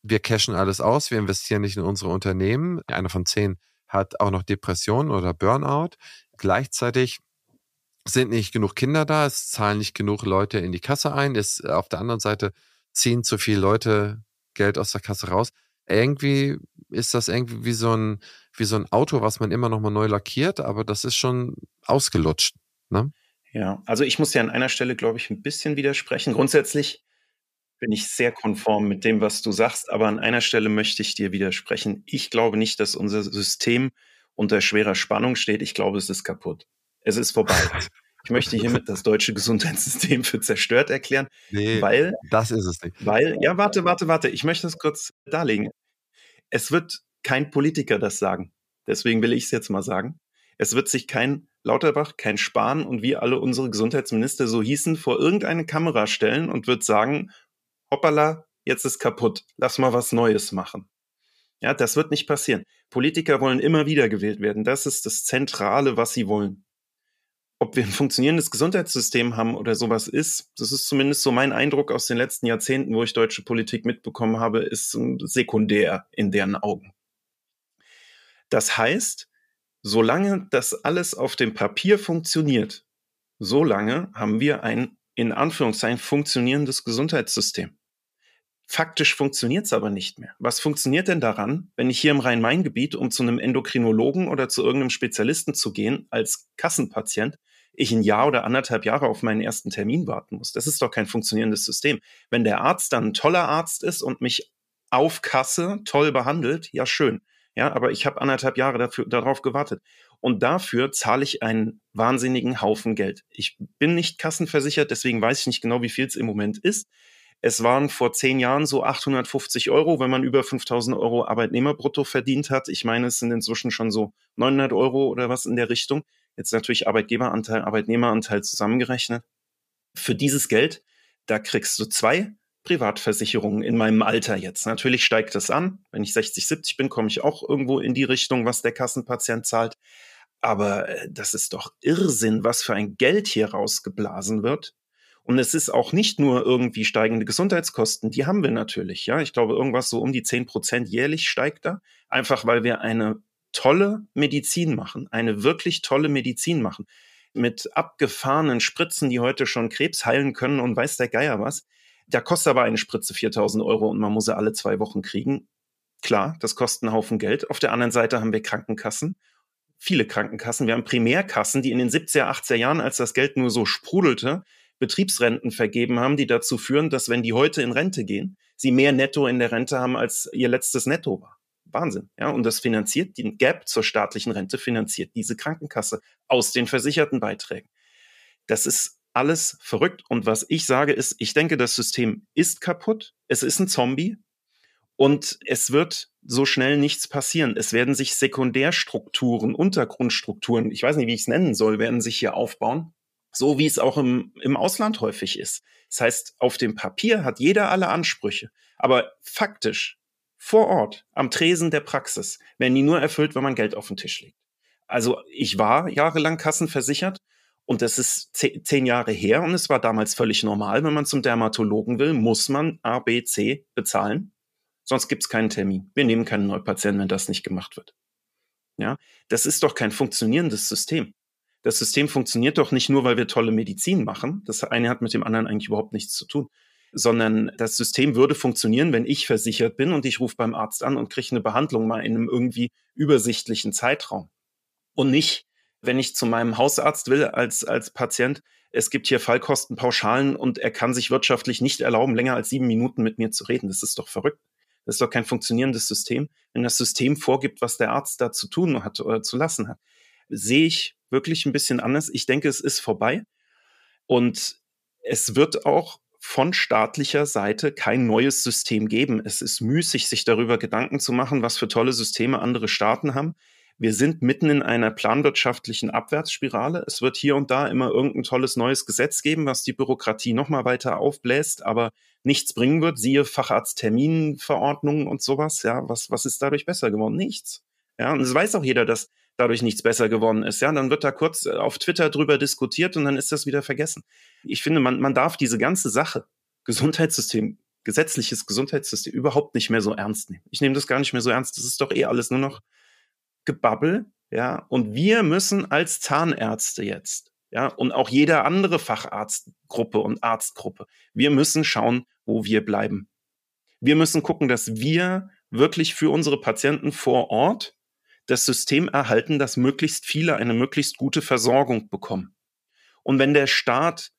wir cashen alles aus, wir investieren nicht in unsere Unternehmen. Einer von zehn hat auch noch Depression oder Burnout. Gleichzeitig sind nicht genug Kinder da, es zahlen nicht genug Leute in die Kasse ein, es auf der anderen Seite ziehen zu viele Leute Geld aus der Kasse raus. Irgendwie ist das irgendwie wie so ein, wie so ein Auto, was man immer noch mal neu lackiert, aber das ist schon ausgelutscht. Ne? Ja, also ich muss ja an einer Stelle, glaube ich, ein bisschen widersprechen. Grundsätzlich bin ich sehr konform mit dem, was du sagst, aber an einer Stelle möchte ich dir widersprechen. Ich glaube nicht, dass unser System unter schwerer Spannung steht. Ich glaube, es ist kaputt. Es ist vorbei. Ich möchte hiermit das deutsche Gesundheitssystem für zerstört erklären, nee, weil das ist es nicht. Weil ja, warte, warte, warte, ich möchte es kurz darlegen. Es wird kein Politiker das sagen. Deswegen will ich es jetzt mal sagen. Es wird sich kein Lauterbach, kein Spahn und wie alle unsere Gesundheitsminister so hießen, vor irgendeine Kamera stellen und wird sagen, hoppala, jetzt ist kaputt, lass mal was Neues machen. Ja, das wird nicht passieren. Politiker wollen immer wieder gewählt werden. Das ist das Zentrale, was sie wollen. Ob wir ein funktionierendes Gesundheitssystem haben oder sowas ist, das ist zumindest so mein Eindruck aus den letzten Jahrzehnten, wo ich deutsche Politik mitbekommen habe, ist sekundär in deren Augen. Das heißt, solange das alles auf dem Papier funktioniert, solange haben wir ein in Anführungszeichen funktionierendes Gesundheitssystem. Faktisch funktioniert es aber nicht mehr. Was funktioniert denn daran, wenn ich hier im Rhein-Main-Gebiet, um zu einem Endokrinologen oder zu irgendeinem Spezialisten zu gehen, als Kassenpatient, ich ein Jahr oder anderthalb Jahre auf meinen ersten Termin warten muss. Das ist doch kein funktionierendes System. Wenn der Arzt dann ein toller Arzt ist und mich auf Kasse toll behandelt, ja schön. Ja, aber ich habe anderthalb Jahre dafür, darauf gewartet. Und dafür zahle ich einen wahnsinnigen Haufen Geld. Ich bin nicht kassenversichert, deswegen weiß ich nicht genau, wie viel es im Moment ist. Es waren vor zehn Jahren so 850 Euro, wenn man über 5000 Euro Arbeitnehmerbrutto verdient hat. Ich meine, es sind inzwischen schon so 900 Euro oder was in der Richtung. Jetzt natürlich Arbeitgeberanteil, Arbeitnehmeranteil zusammengerechnet. Für dieses Geld, da kriegst du zwei Privatversicherungen in meinem Alter jetzt. Natürlich steigt das an. Wenn ich 60, 70 bin, komme ich auch irgendwo in die Richtung, was der Kassenpatient zahlt. Aber äh, das ist doch Irrsinn, was für ein Geld hier rausgeblasen wird. Und es ist auch nicht nur irgendwie steigende Gesundheitskosten, die haben wir natürlich. Ja, ich glaube, irgendwas so um die 10 Prozent jährlich steigt da. Einfach weil wir eine tolle Medizin machen, eine wirklich tolle Medizin machen. Mit abgefahrenen Spritzen, die heute schon Krebs heilen können und weiß der Geier was. Da kostet aber eine Spritze 4000 Euro und man muss sie alle zwei Wochen kriegen. Klar, das kostet einen Haufen Geld. Auf der anderen Seite haben wir Krankenkassen viele Krankenkassen. Wir haben Primärkassen, die in den 70er, 80er Jahren, als das Geld nur so sprudelte, Betriebsrenten vergeben haben, die dazu führen, dass wenn die heute in Rente gehen, sie mehr Netto in der Rente haben, als ihr letztes Netto war. Wahnsinn. Ja, und das finanziert, den Gap zur staatlichen Rente finanziert diese Krankenkasse aus den versicherten Beiträgen. Das ist alles verrückt. Und was ich sage ist, ich denke, das System ist kaputt. Es ist ein Zombie. Und es wird so schnell nichts passieren. Es werden sich Sekundärstrukturen, Untergrundstrukturen, ich weiß nicht, wie ich es nennen soll, werden sich hier aufbauen. So wie es auch im, im Ausland häufig ist. Das heißt, auf dem Papier hat jeder alle Ansprüche. Aber faktisch, vor Ort, am Tresen der Praxis, werden die nur erfüllt, wenn man Geld auf den Tisch legt. Also ich war jahrelang kassenversichert und das ist zehn Jahre her und es war damals völlig normal, wenn man zum Dermatologen will, muss man A, B, C bezahlen Sonst gibt es keinen Termin. Wir nehmen keinen Neupatienten, wenn das nicht gemacht wird. Ja, das ist doch kein funktionierendes System. Das System funktioniert doch nicht nur, weil wir tolle Medizin machen. Das eine hat mit dem anderen eigentlich überhaupt nichts zu tun. Sondern das System würde funktionieren, wenn ich versichert bin und ich rufe beim Arzt an und kriege eine Behandlung mal in einem irgendwie übersichtlichen Zeitraum. Und nicht, wenn ich zu meinem Hausarzt will als, als Patient, es gibt hier Fallkostenpauschalen und er kann sich wirtschaftlich nicht erlauben, länger als sieben Minuten mit mir zu reden. Das ist doch verrückt. Das ist doch kein funktionierendes System. Wenn das System vorgibt, was der Arzt da zu tun hat oder zu lassen hat, sehe ich wirklich ein bisschen anders. Ich denke, es ist vorbei. Und es wird auch von staatlicher Seite kein neues System geben. Es ist müßig, sich darüber Gedanken zu machen, was für tolle Systeme andere Staaten haben. Wir sind mitten in einer planwirtschaftlichen Abwärtsspirale. Es wird hier und da immer irgendein tolles neues Gesetz geben, was die Bürokratie noch mal weiter aufbläst, aber nichts bringen wird. Siehe Facharztterminverordnungen und sowas. Ja, was, was ist dadurch besser geworden? Nichts. Ja, und es weiß auch jeder, dass dadurch nichts besser geworden ist. Ja, dann wird da kurz äh, auf Twitter drüber diskutiert und dann ist das wieder vergessen. Ich finde, man, man darf diese ganze Sache, Gesundheitssystem, gesetzliches Gesundheitssystem überhaupt nicht mehr so ernst nehmen. Ich nehme das gar nicht mehr so ernst. Das ist doch eh alles nur noch Gebabbel, ja, und wir müssen als Zahnärzte jetzt, ja, und auch jede andere Facharztgruppe und Arztgruppe, wir müssen schauen, wo wir bleiben. Wir müssen gucken, dass wir wirklich für unsere Patienten vor Ort das System erhalten, dass möglichst viele eine möglichst gute Versorgung bekommen. Und wenn der Staat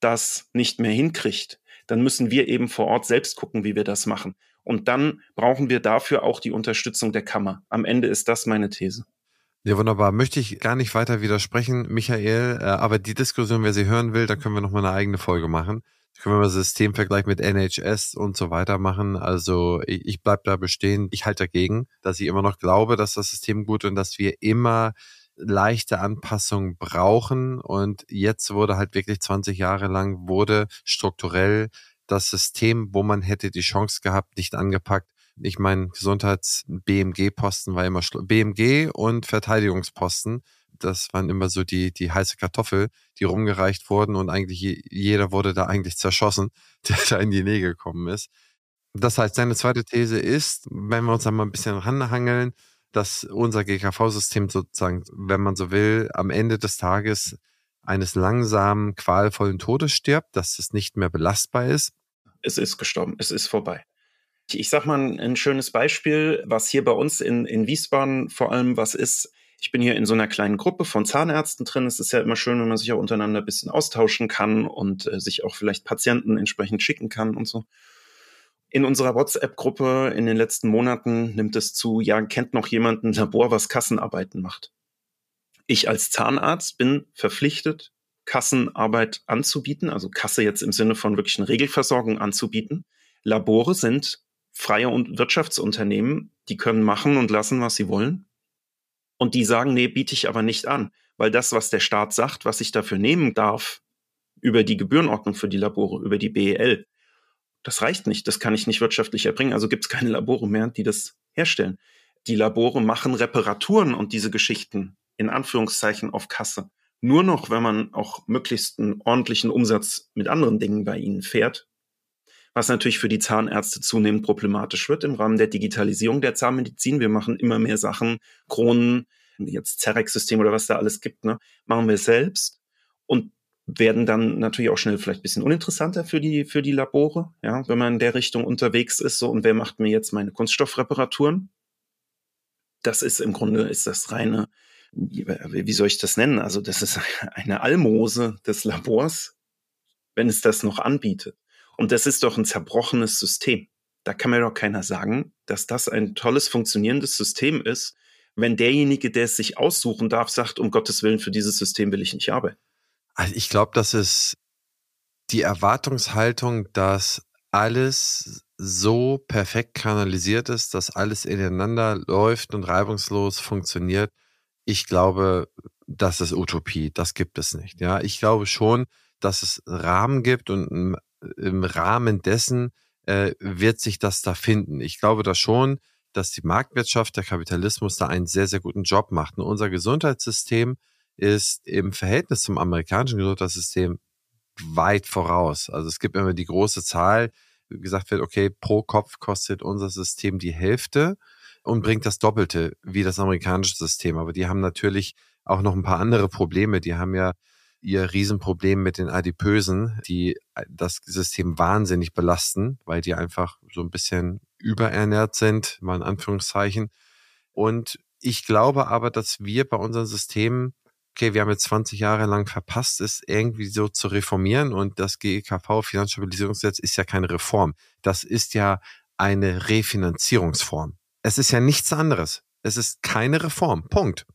das nicht mehr hinkriegt, dann müssen wir eben vor Ort selbst gucken, wie wir das machen. Und dann brauchen wir dafür auch die Unterstützung der Kammer. Am Ende ist das meine These. Ja, wunderbar. Möchte ich gar nicht weiter widersprechen, Michael. Äh, aber die Diskussion, wer sie hören will, da können wir nochmal eine eigene Folge machen. Können wir mal Systemvergleich mit NHS und so weiter machen. Also ich, ich bleib da bestehen. Ich halte dagegen, dass ich immer noch glaube, dass das System gut und dass wir immer leichte Anpassungen brauchen. Und jetzt wurde halt wirklich 20 Jahre lang wurde strukturell das System, wo man hätte die Chance gehabt, nicht angepackt. Ich meine, Gesundheits-BMG-Posten war immer BMG und Verteidigungsposten. Das waren immer so die, die heiße Kartoffel, die rumgereicht wurden und eigentlich jeder wurde da eigentlich zerschossen, (laughs) der da in die Nähe gekommen ist. Das heißt, seine zweite These ist, wenn wir uns da mal ein bisschen ranhangeln, dass unser GKV-System sozusagen, wenn man so will, am Ende des Tages eines langsamen, qualvollen Todes stirbt, dass es nicht mehr belastbar ist. Es ist gestorben, es ist vorbei. Ich sag mal ein schönes Beispiel, was hier bei uns in, in Wiesbaden vor allem was ist. Ich bin hier in so einer kleinen Gruppe von Zahnärzten drin. Es ist ja immer schön, wenn man sich auch untereinander ein bisschen austauschen kann und äh, sich auch vielleicht Patienten entsprechend schicken kann und so. In unserer WhatsApp-Gruppe in den letzten Monaten nimmt es zu, ja, kennt noch jemand ein Labor, was Kassenarbeiten macht? Ich als Zahnarzt bin verpflichtet, Kassenarbeit anzubieten, also Kasse jetzt im Sinne von wirklich eine Regelversorgung anzubieten. Labore sind freie Wirtschaftsunternehmen, die können machen und lassen, was sie wollen. Und die sagen, nee, biete ich aber nicht an, weil das, was der Staat sagt, was ich dafür nehmen darf, über die Gebührenordnung für die Labore, über die BEL, das reicht nicht, das kann ich nicht wirtschaftlich erbringen. Also gibt es keine Labore mehr, die das herstellen. Die Labore machen Reparaturen und diese Geschichten in Anführungszeichen auf Kasse. Nur noch, wenn man auch möglichst einen ordentlichen Umsatz mit anderen Dingen bei ihnen fährt, was natürlich für die Zahnärzte zunehmend problematisch wird im Rahmen der Digitalisierung der Zahnmedizin. Wir machen immer mehr Sachen, Kronen, jetzt Cerex-System oder was da alles gibt, ne, machen wir selbst und werden dann natürlich auch schnell vielleicht ein bisschen uninteressanter für die, für die Labore, ja, wenn man in der Richtung unterwegs ist, so, und wer macht mir jetzt meine Kunststoffreparaturen? Das ist im Grunde, ist das reine, wie soll ich das nennen? Also, das ist (laughs) eine Almose des Labors, wenn es das noch anbietet. Und das ist doch ein zerbrochenes System. Da kann mir doch keiner sagen, dass das ein tolles, funktionierendes System ist, wenn derjenige, der es sich aussuchen darf, sagt, um Gottes Willen, für dieses System will ich nicht arbeiten. Also ich glaube, das ist die Erwartungshaltung, dass alles so perfekt kanalisiert ist, dass alles ineinander läuft und reibungslos funktioniert. Ich glaube, das ist Utopie. Das gibt es nicht. Ja, ich glaube schon, dass es Rahmen gibt und im Rahmen dessen äh, wird sich das da finden. Ich glaube da schon, dass die Marktwirtschaft, der Kapitalismus da einen sehr, sehr guten Job macht. Und unser Gesundheitssystem ist im Verhältnis zum amerikanischen Gesundheitssystem weit voraus. Also es gibt immer die große Zahl, gesagt wird, okay, pro Kopf kostet unser System die Hälfte und bringt das Doppelte wie das amerikanische System. Aber die haben natürlich auch noch ein paar andere Probleme. Die haben ja ihr Riesenproblem mit den Adipösen, die äh, das System wahnsinnig belasten, weil die einfach so ein bisschen überernährt sind, mal in Anführungszeichen. Und ich glaube aber, dass wir bei unseren Systemen, okay, wir haben jetzt 20 Jahre lang verpasst, es irgendwie so zu reformieren und das GEKV Finanzstabilisierungsgesetz ist ja keine Reform. Das ist ja eine Refinanzierungsform. Es ist ja nichts anderes. Es ist keine Reform. Punkt.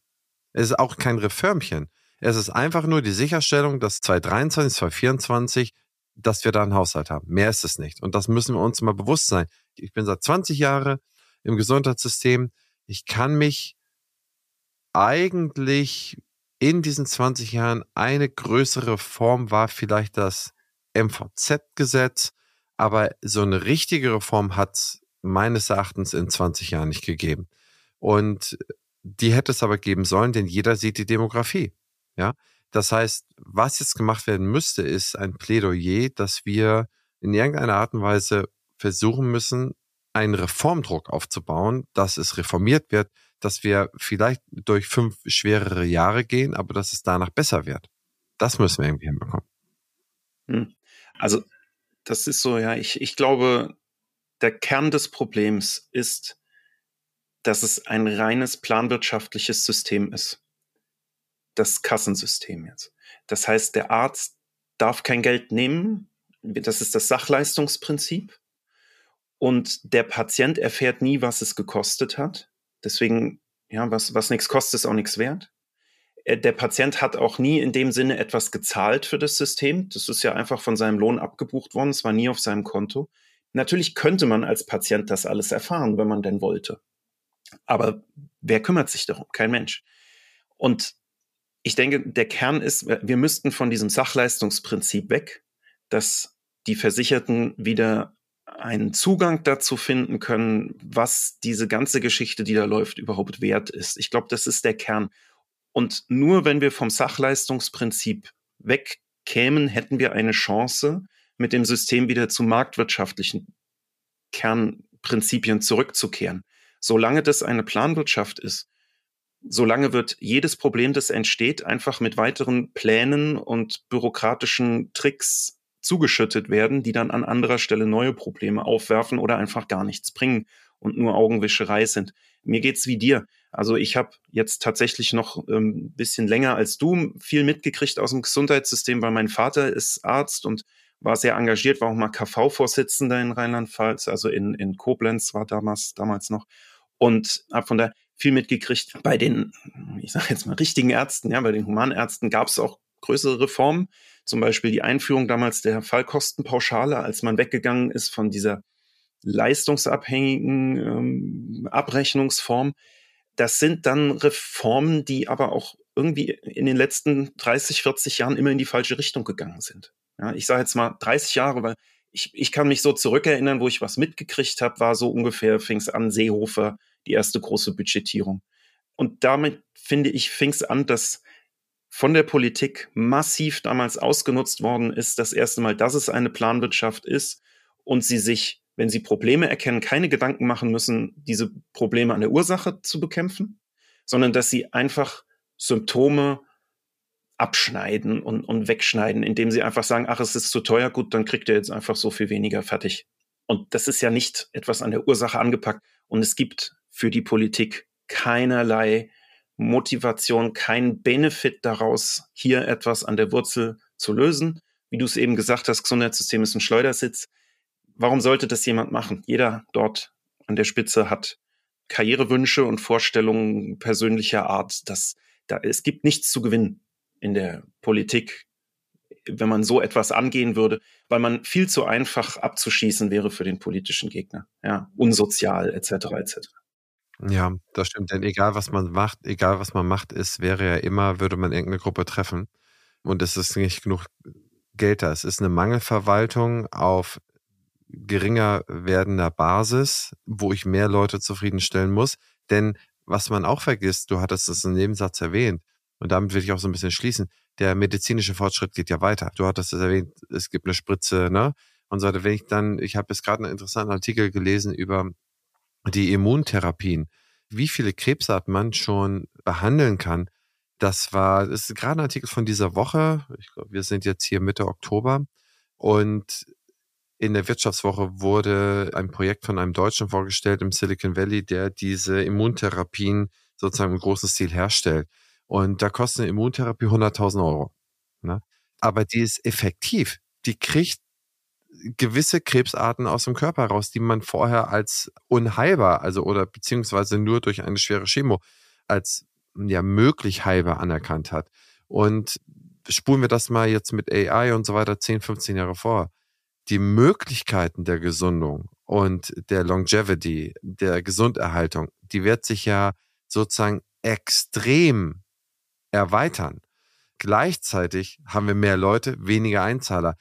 Es ist auch kein Reformchen. Es ist einfach nur die Sicherstellung, dass 2023, 2024, dass wir da einen Haushalt haben. Mehr ist es nicht. Und das müssen wir uns mal bewusst sein. Ich bin seit 20 Jahren im Gesundheitssystem. Ich kann mich eigentlich in diesen 20 Jahren eine größere Reform war vielleicht das MVZ-Gesetz, aber so eine richtige Reform hat es meines Erachtens in 20 Jahren nicht gegeben. Und die hätte es aber geben sollen, denn jeder sieht die Demografie. Ja, das heißt, was jetzt gemacht werden müsste, ist ein Plädoyer, dass wir in irgendeiner Art und Weise versuchen müssen, einen Reformdruck aufzubauen, dass es reformiert wird, dass wir vielleicht durch fünf schwerere Jahre gehen, aber dass es danach besser wird. Das müssen wir irgendwie hinbekommen. Hm. Also, das ist so, ja, ich, ich glaube, der Kern des Problems ist, dass es ein reines planwirtschaftliches System ist das Kassensystem jetzt. Das heißt, der Arzt darf kein Geld nehmen. Das ist das Sachleistungsprinzip. Und der Patient erfährt nie, was es gekostet hat. Deswegen, ja, was, was nichts kostet, ist auch nichts wert. Äh, der Patient hat auch nie in dem Sinne etwas gezahlt für das System. Das ist ja einfach von seinem Lohn abgebucht worden. Es war nie auf seinem Konto. Natürlich könnte man als Patient das alles erfahren, wenn man denn wollte. Aber wer kümmert sich darum? Kein Mensch. Und ich denke, der Kern ist, wir müssten von diesem Sachleistungsprinzip weg, dass die Versicherten wieder einen Zugang dazu finden können, was diese ganze Geschichte, die da läuft, überhaupt wert ist. Ich glaube, das ist der Kern. Und nur wenn wir vom Sachleistungsprinzip wegkämen, hätten wir eine Chance, mit dem System wieder zu marktwirtschaftlichen Kernprinzipien zurückzukehren. Solange das eine Planwirtschaft ist, solange wird jedes Problem, das entsteht, einfach mit weiteren Plänen und bürokratischen Tricks zugeschüttet werden, die dann an anderer Stelle neue Probleme aufwerfen oder einfach gar nichts bringen und nur Augenwischerei sind. Mir geht's wie dir. Also ich habe jetzt tatsächlich noch ein ähm, bisschen länger als du viel mitgekriegt aus dem Gesundheitssystem, weil mein Vater ist Arzt und war sehr engagiert, war auch mal KV-Vorsitzender in Rheinland-Pfalz, also in, in Koblenz war damals, damals noch. Und habe von da viel mitgekriegt. Bei den, ich sage jetzt mal, richtigen Ärzten, ja, bei den Humanärzten gab es auch größere Reformen. Zum Beispiel die Einführung damals der Fallkostenpauschale, als man weggegangen ist von dieser leistungsabhängigen ähm, Abrechnungsform. Das sind dann Reformen, die aber auch irgendwie in den letzten 30, 40 Jahren immer in die falsche Richtung gegangen sind. Ja, ich sage jetzt mal 30 Jahre, weil ich, ich kann mich so zurückerinnern, wo ich was mitgekriegt habe, war so ungefähr, fing es an, Seehofer, die erste große Budgetierung. Und damit, finde ich, fing es an, dass von der Politik massiv damals ausgenutzt worden ist, das erste Mal, dass es eine Planwirtschaft ist und sie sich, wenn sie Probleme erkennen, keine Gedanken machen müssen, diese Probleme an der Ursache zu bekämpfen, sondern dass sie einfach Symptome abschneiden und, und wegschneiden, indem sie einfach sagen, ach, es ist zu teuer, gut, dann kriegt ihr jetzt einfach so viel weniger fertig. Und das ist ja nicht etwas an der Ursache angepackt. Und es gibt für die Politik keinerlei Motivation, kein Benefit daraus, hier etwas an der Wurzel zu lösen. Wie du es eben gesagt hast, Gesundheitssystem ist ein Schleudersitz. Warum sollte das jemand machen? Jeder dort an der Spitze hat Karrierewünsche und Vorstellungen persönlicher Art. Das, da, es gibt nichts zu gewinnen in der Politik, wenn man so etwas angehen würde, weil man viel zu einfach abzuschießen wäre für den politischen Gegner. Ja, unsozial etc. etc. Ja, das stimmt. Denn egal was man macht, egal was man macht, es wäre ja immer, würde man irgendeine Gruppe treffen. Und es ist nicht genug Geld da. Es ist eine Mangelverwaltung auf geringer werdender Basis, wo ich mehr Leute zufriedenstellen muss. Denn was man auch vergisst, du hattest es im Nebensatz erwähnt, und damit will ich auch so ein bisschen schließen, der medizinische Fortschritt geht ja weiter. Du hattest es erwähnt, es gibt eine Spritze, ne? Und so weiter. Wenn ich dann, ich habe jetzt gerade einen interessanten Artikel gelesen über die Immuntherapien, wie viele Krebsarten man schon behandeln kann. Das war, das ist gerade ein Artikel von dieser Woche. Ich glaube, wir sind jetzt hier Mitte Oktober. Und in der Wirtschaftswoche wurde ein Projekt von einem Deutschen vorgestellt im Silicon Valley, der diese Immuntherapien sozusagen im großen Stil herstellt. Und da kostet eine Immuntherapie 100.000 Euro. Ne? Aber die ist effektiv. Die kriegt gewisse Krebsarten aus dem Körper raus, die man vorher als unheilbar, also oder beziehungsweise nur durch eine schwere Chemo als ja möglich heilbar anerkannt hat. Und spulen wir das mal jetzt mit AI und so weiter 10, 15 Jahre vor. Die Möglichkeiten der Gesundung und der Longevity, der Gesunderhaltung, die wird sich ja sozusagen extrem erweitern. Gleichzeitig haben wir mehr Leute, weniger Einzahler.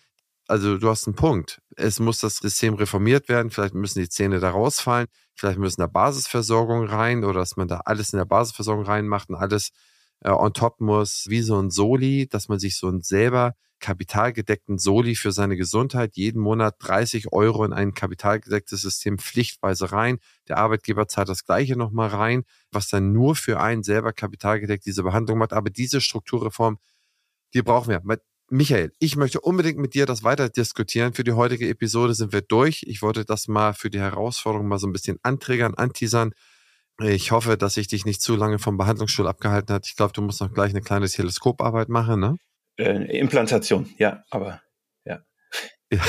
Also du hast einen Punkt. Es muss das System reformiert werden. Vielleicht müssen die Zähne da rausfallen. Vielleicht müssen da Basisversorgung rein oder dass man da alles in der Basisversorgung reinmacht und alles äh, on top muss, wie so ein Soli, dass man sich so ein selber kapitalgedeckten Soli für seine Gesundheit jeden Monat 30 Euro in ein kapitalgedecktes System pflichtweise rein. Der Arbeitgeber zahlt das Gleiche nochmal rein, was dann nur für einen selber kapitalgedeckt diese Behandlung macht. Aber diese Strukturreform, die brauchen wir. Michael, ich möchte unbedingt mit dir das weiter diskutieren. Für die heutige Episode sind wir durch. Ich wollte das mal für die Herausforderung mal so ein bisschen anträgern, anteasern. Ich hoffe, dass ich dich nicht zu lange vom Behandlungsstuhl abgehalten hat. Ich glaube, du musst noch gleich eine kleine Teleskoparbeit machen, ne? Äh, Implantation, ja, aber ja. ja.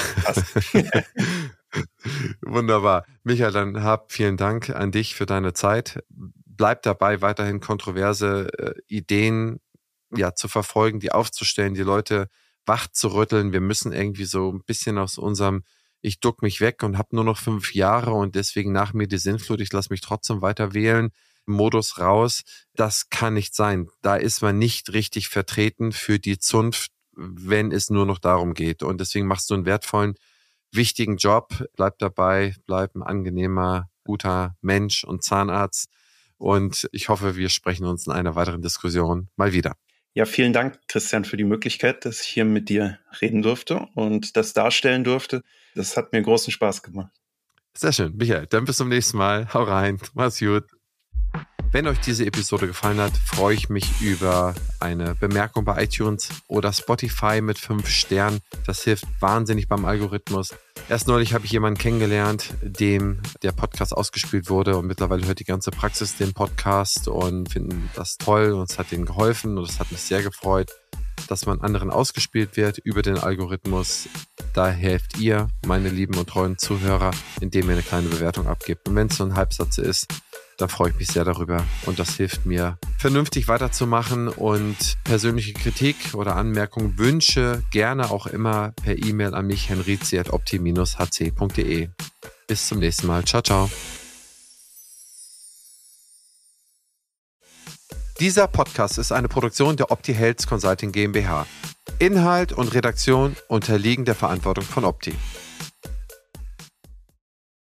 (laughs) Wunderbar. Michael, dann hab vielen Dank an dich für deine Zeit. Bleib dabei, weiterhin kontroverse äh, Ideen ja, zu verfolgen, die aufzustellen, die Leute wach zu rütteln. Wir müssen irgendwie so ein bisschen aus unserem ich duck mich weg und habe nur noch fünf Jahre und deswegen nach mir die Sinnflut, ich lasse mich trotzdem weiter wählen. Modus raus. Das kann nicht sein. Da ist man nicht richtig vertreten für die Zunft, wenn es nur noch darum geht. Und deswegen machst du einen wertvollen, wichtigen Job. Bleib dabei, bleib ein angenehmer, guter Mensch und Zahnarzt. Und ich hoffe, wir sprechen uns in einer weiteren Diskussion mal wieder. Ja, vielen Dank, Christian, für die Möglichkeit, dass ich hier mit dir reden durfte und das darstellen durfte. Das hat mir großen Spaß gemacht. Sehr schön. Michael, dann bis zum nächsten Mal. Hau rein. Mach's gut. Wenn euch diese Episode gefallen hat, freue ich mich über eine Bemerkung bei iTunes oder Spotify mit fünf Sternen. Das hilft wahnsinnig beim Algorithmus. Erst neulich habe ich jemanden kennengelernt, dem der Podcast ausgespielt wurde und mittlerweile hört die ganze Praxis den Podcast und finden das toll und es hat ihnen geholfen und es hat mich sehr gefreut, dass man anderen ausgespielt wird über den Algorithmus. Da helft ihr, meine lieben und treuen Zuhörer, indem ihr eine kleine Bewertung abgebt. Und wenn es so ein Halbsatz ist, da freue ich mich sehr darüber und das hilft mir, vernünftig weiterzumachen und persönliche Kritik oder Anmerkungen, Wünsche gerne auch immer per E-Mail an mich henrizi.opti-hc.de. Bis zum nächsten Mal. Ciao, ciao. Dieser Podcast ist eine Produktion der Opti Health Consulting GmbH. Inhalt und Redaktion unterliegen der Verantwortung von Opti.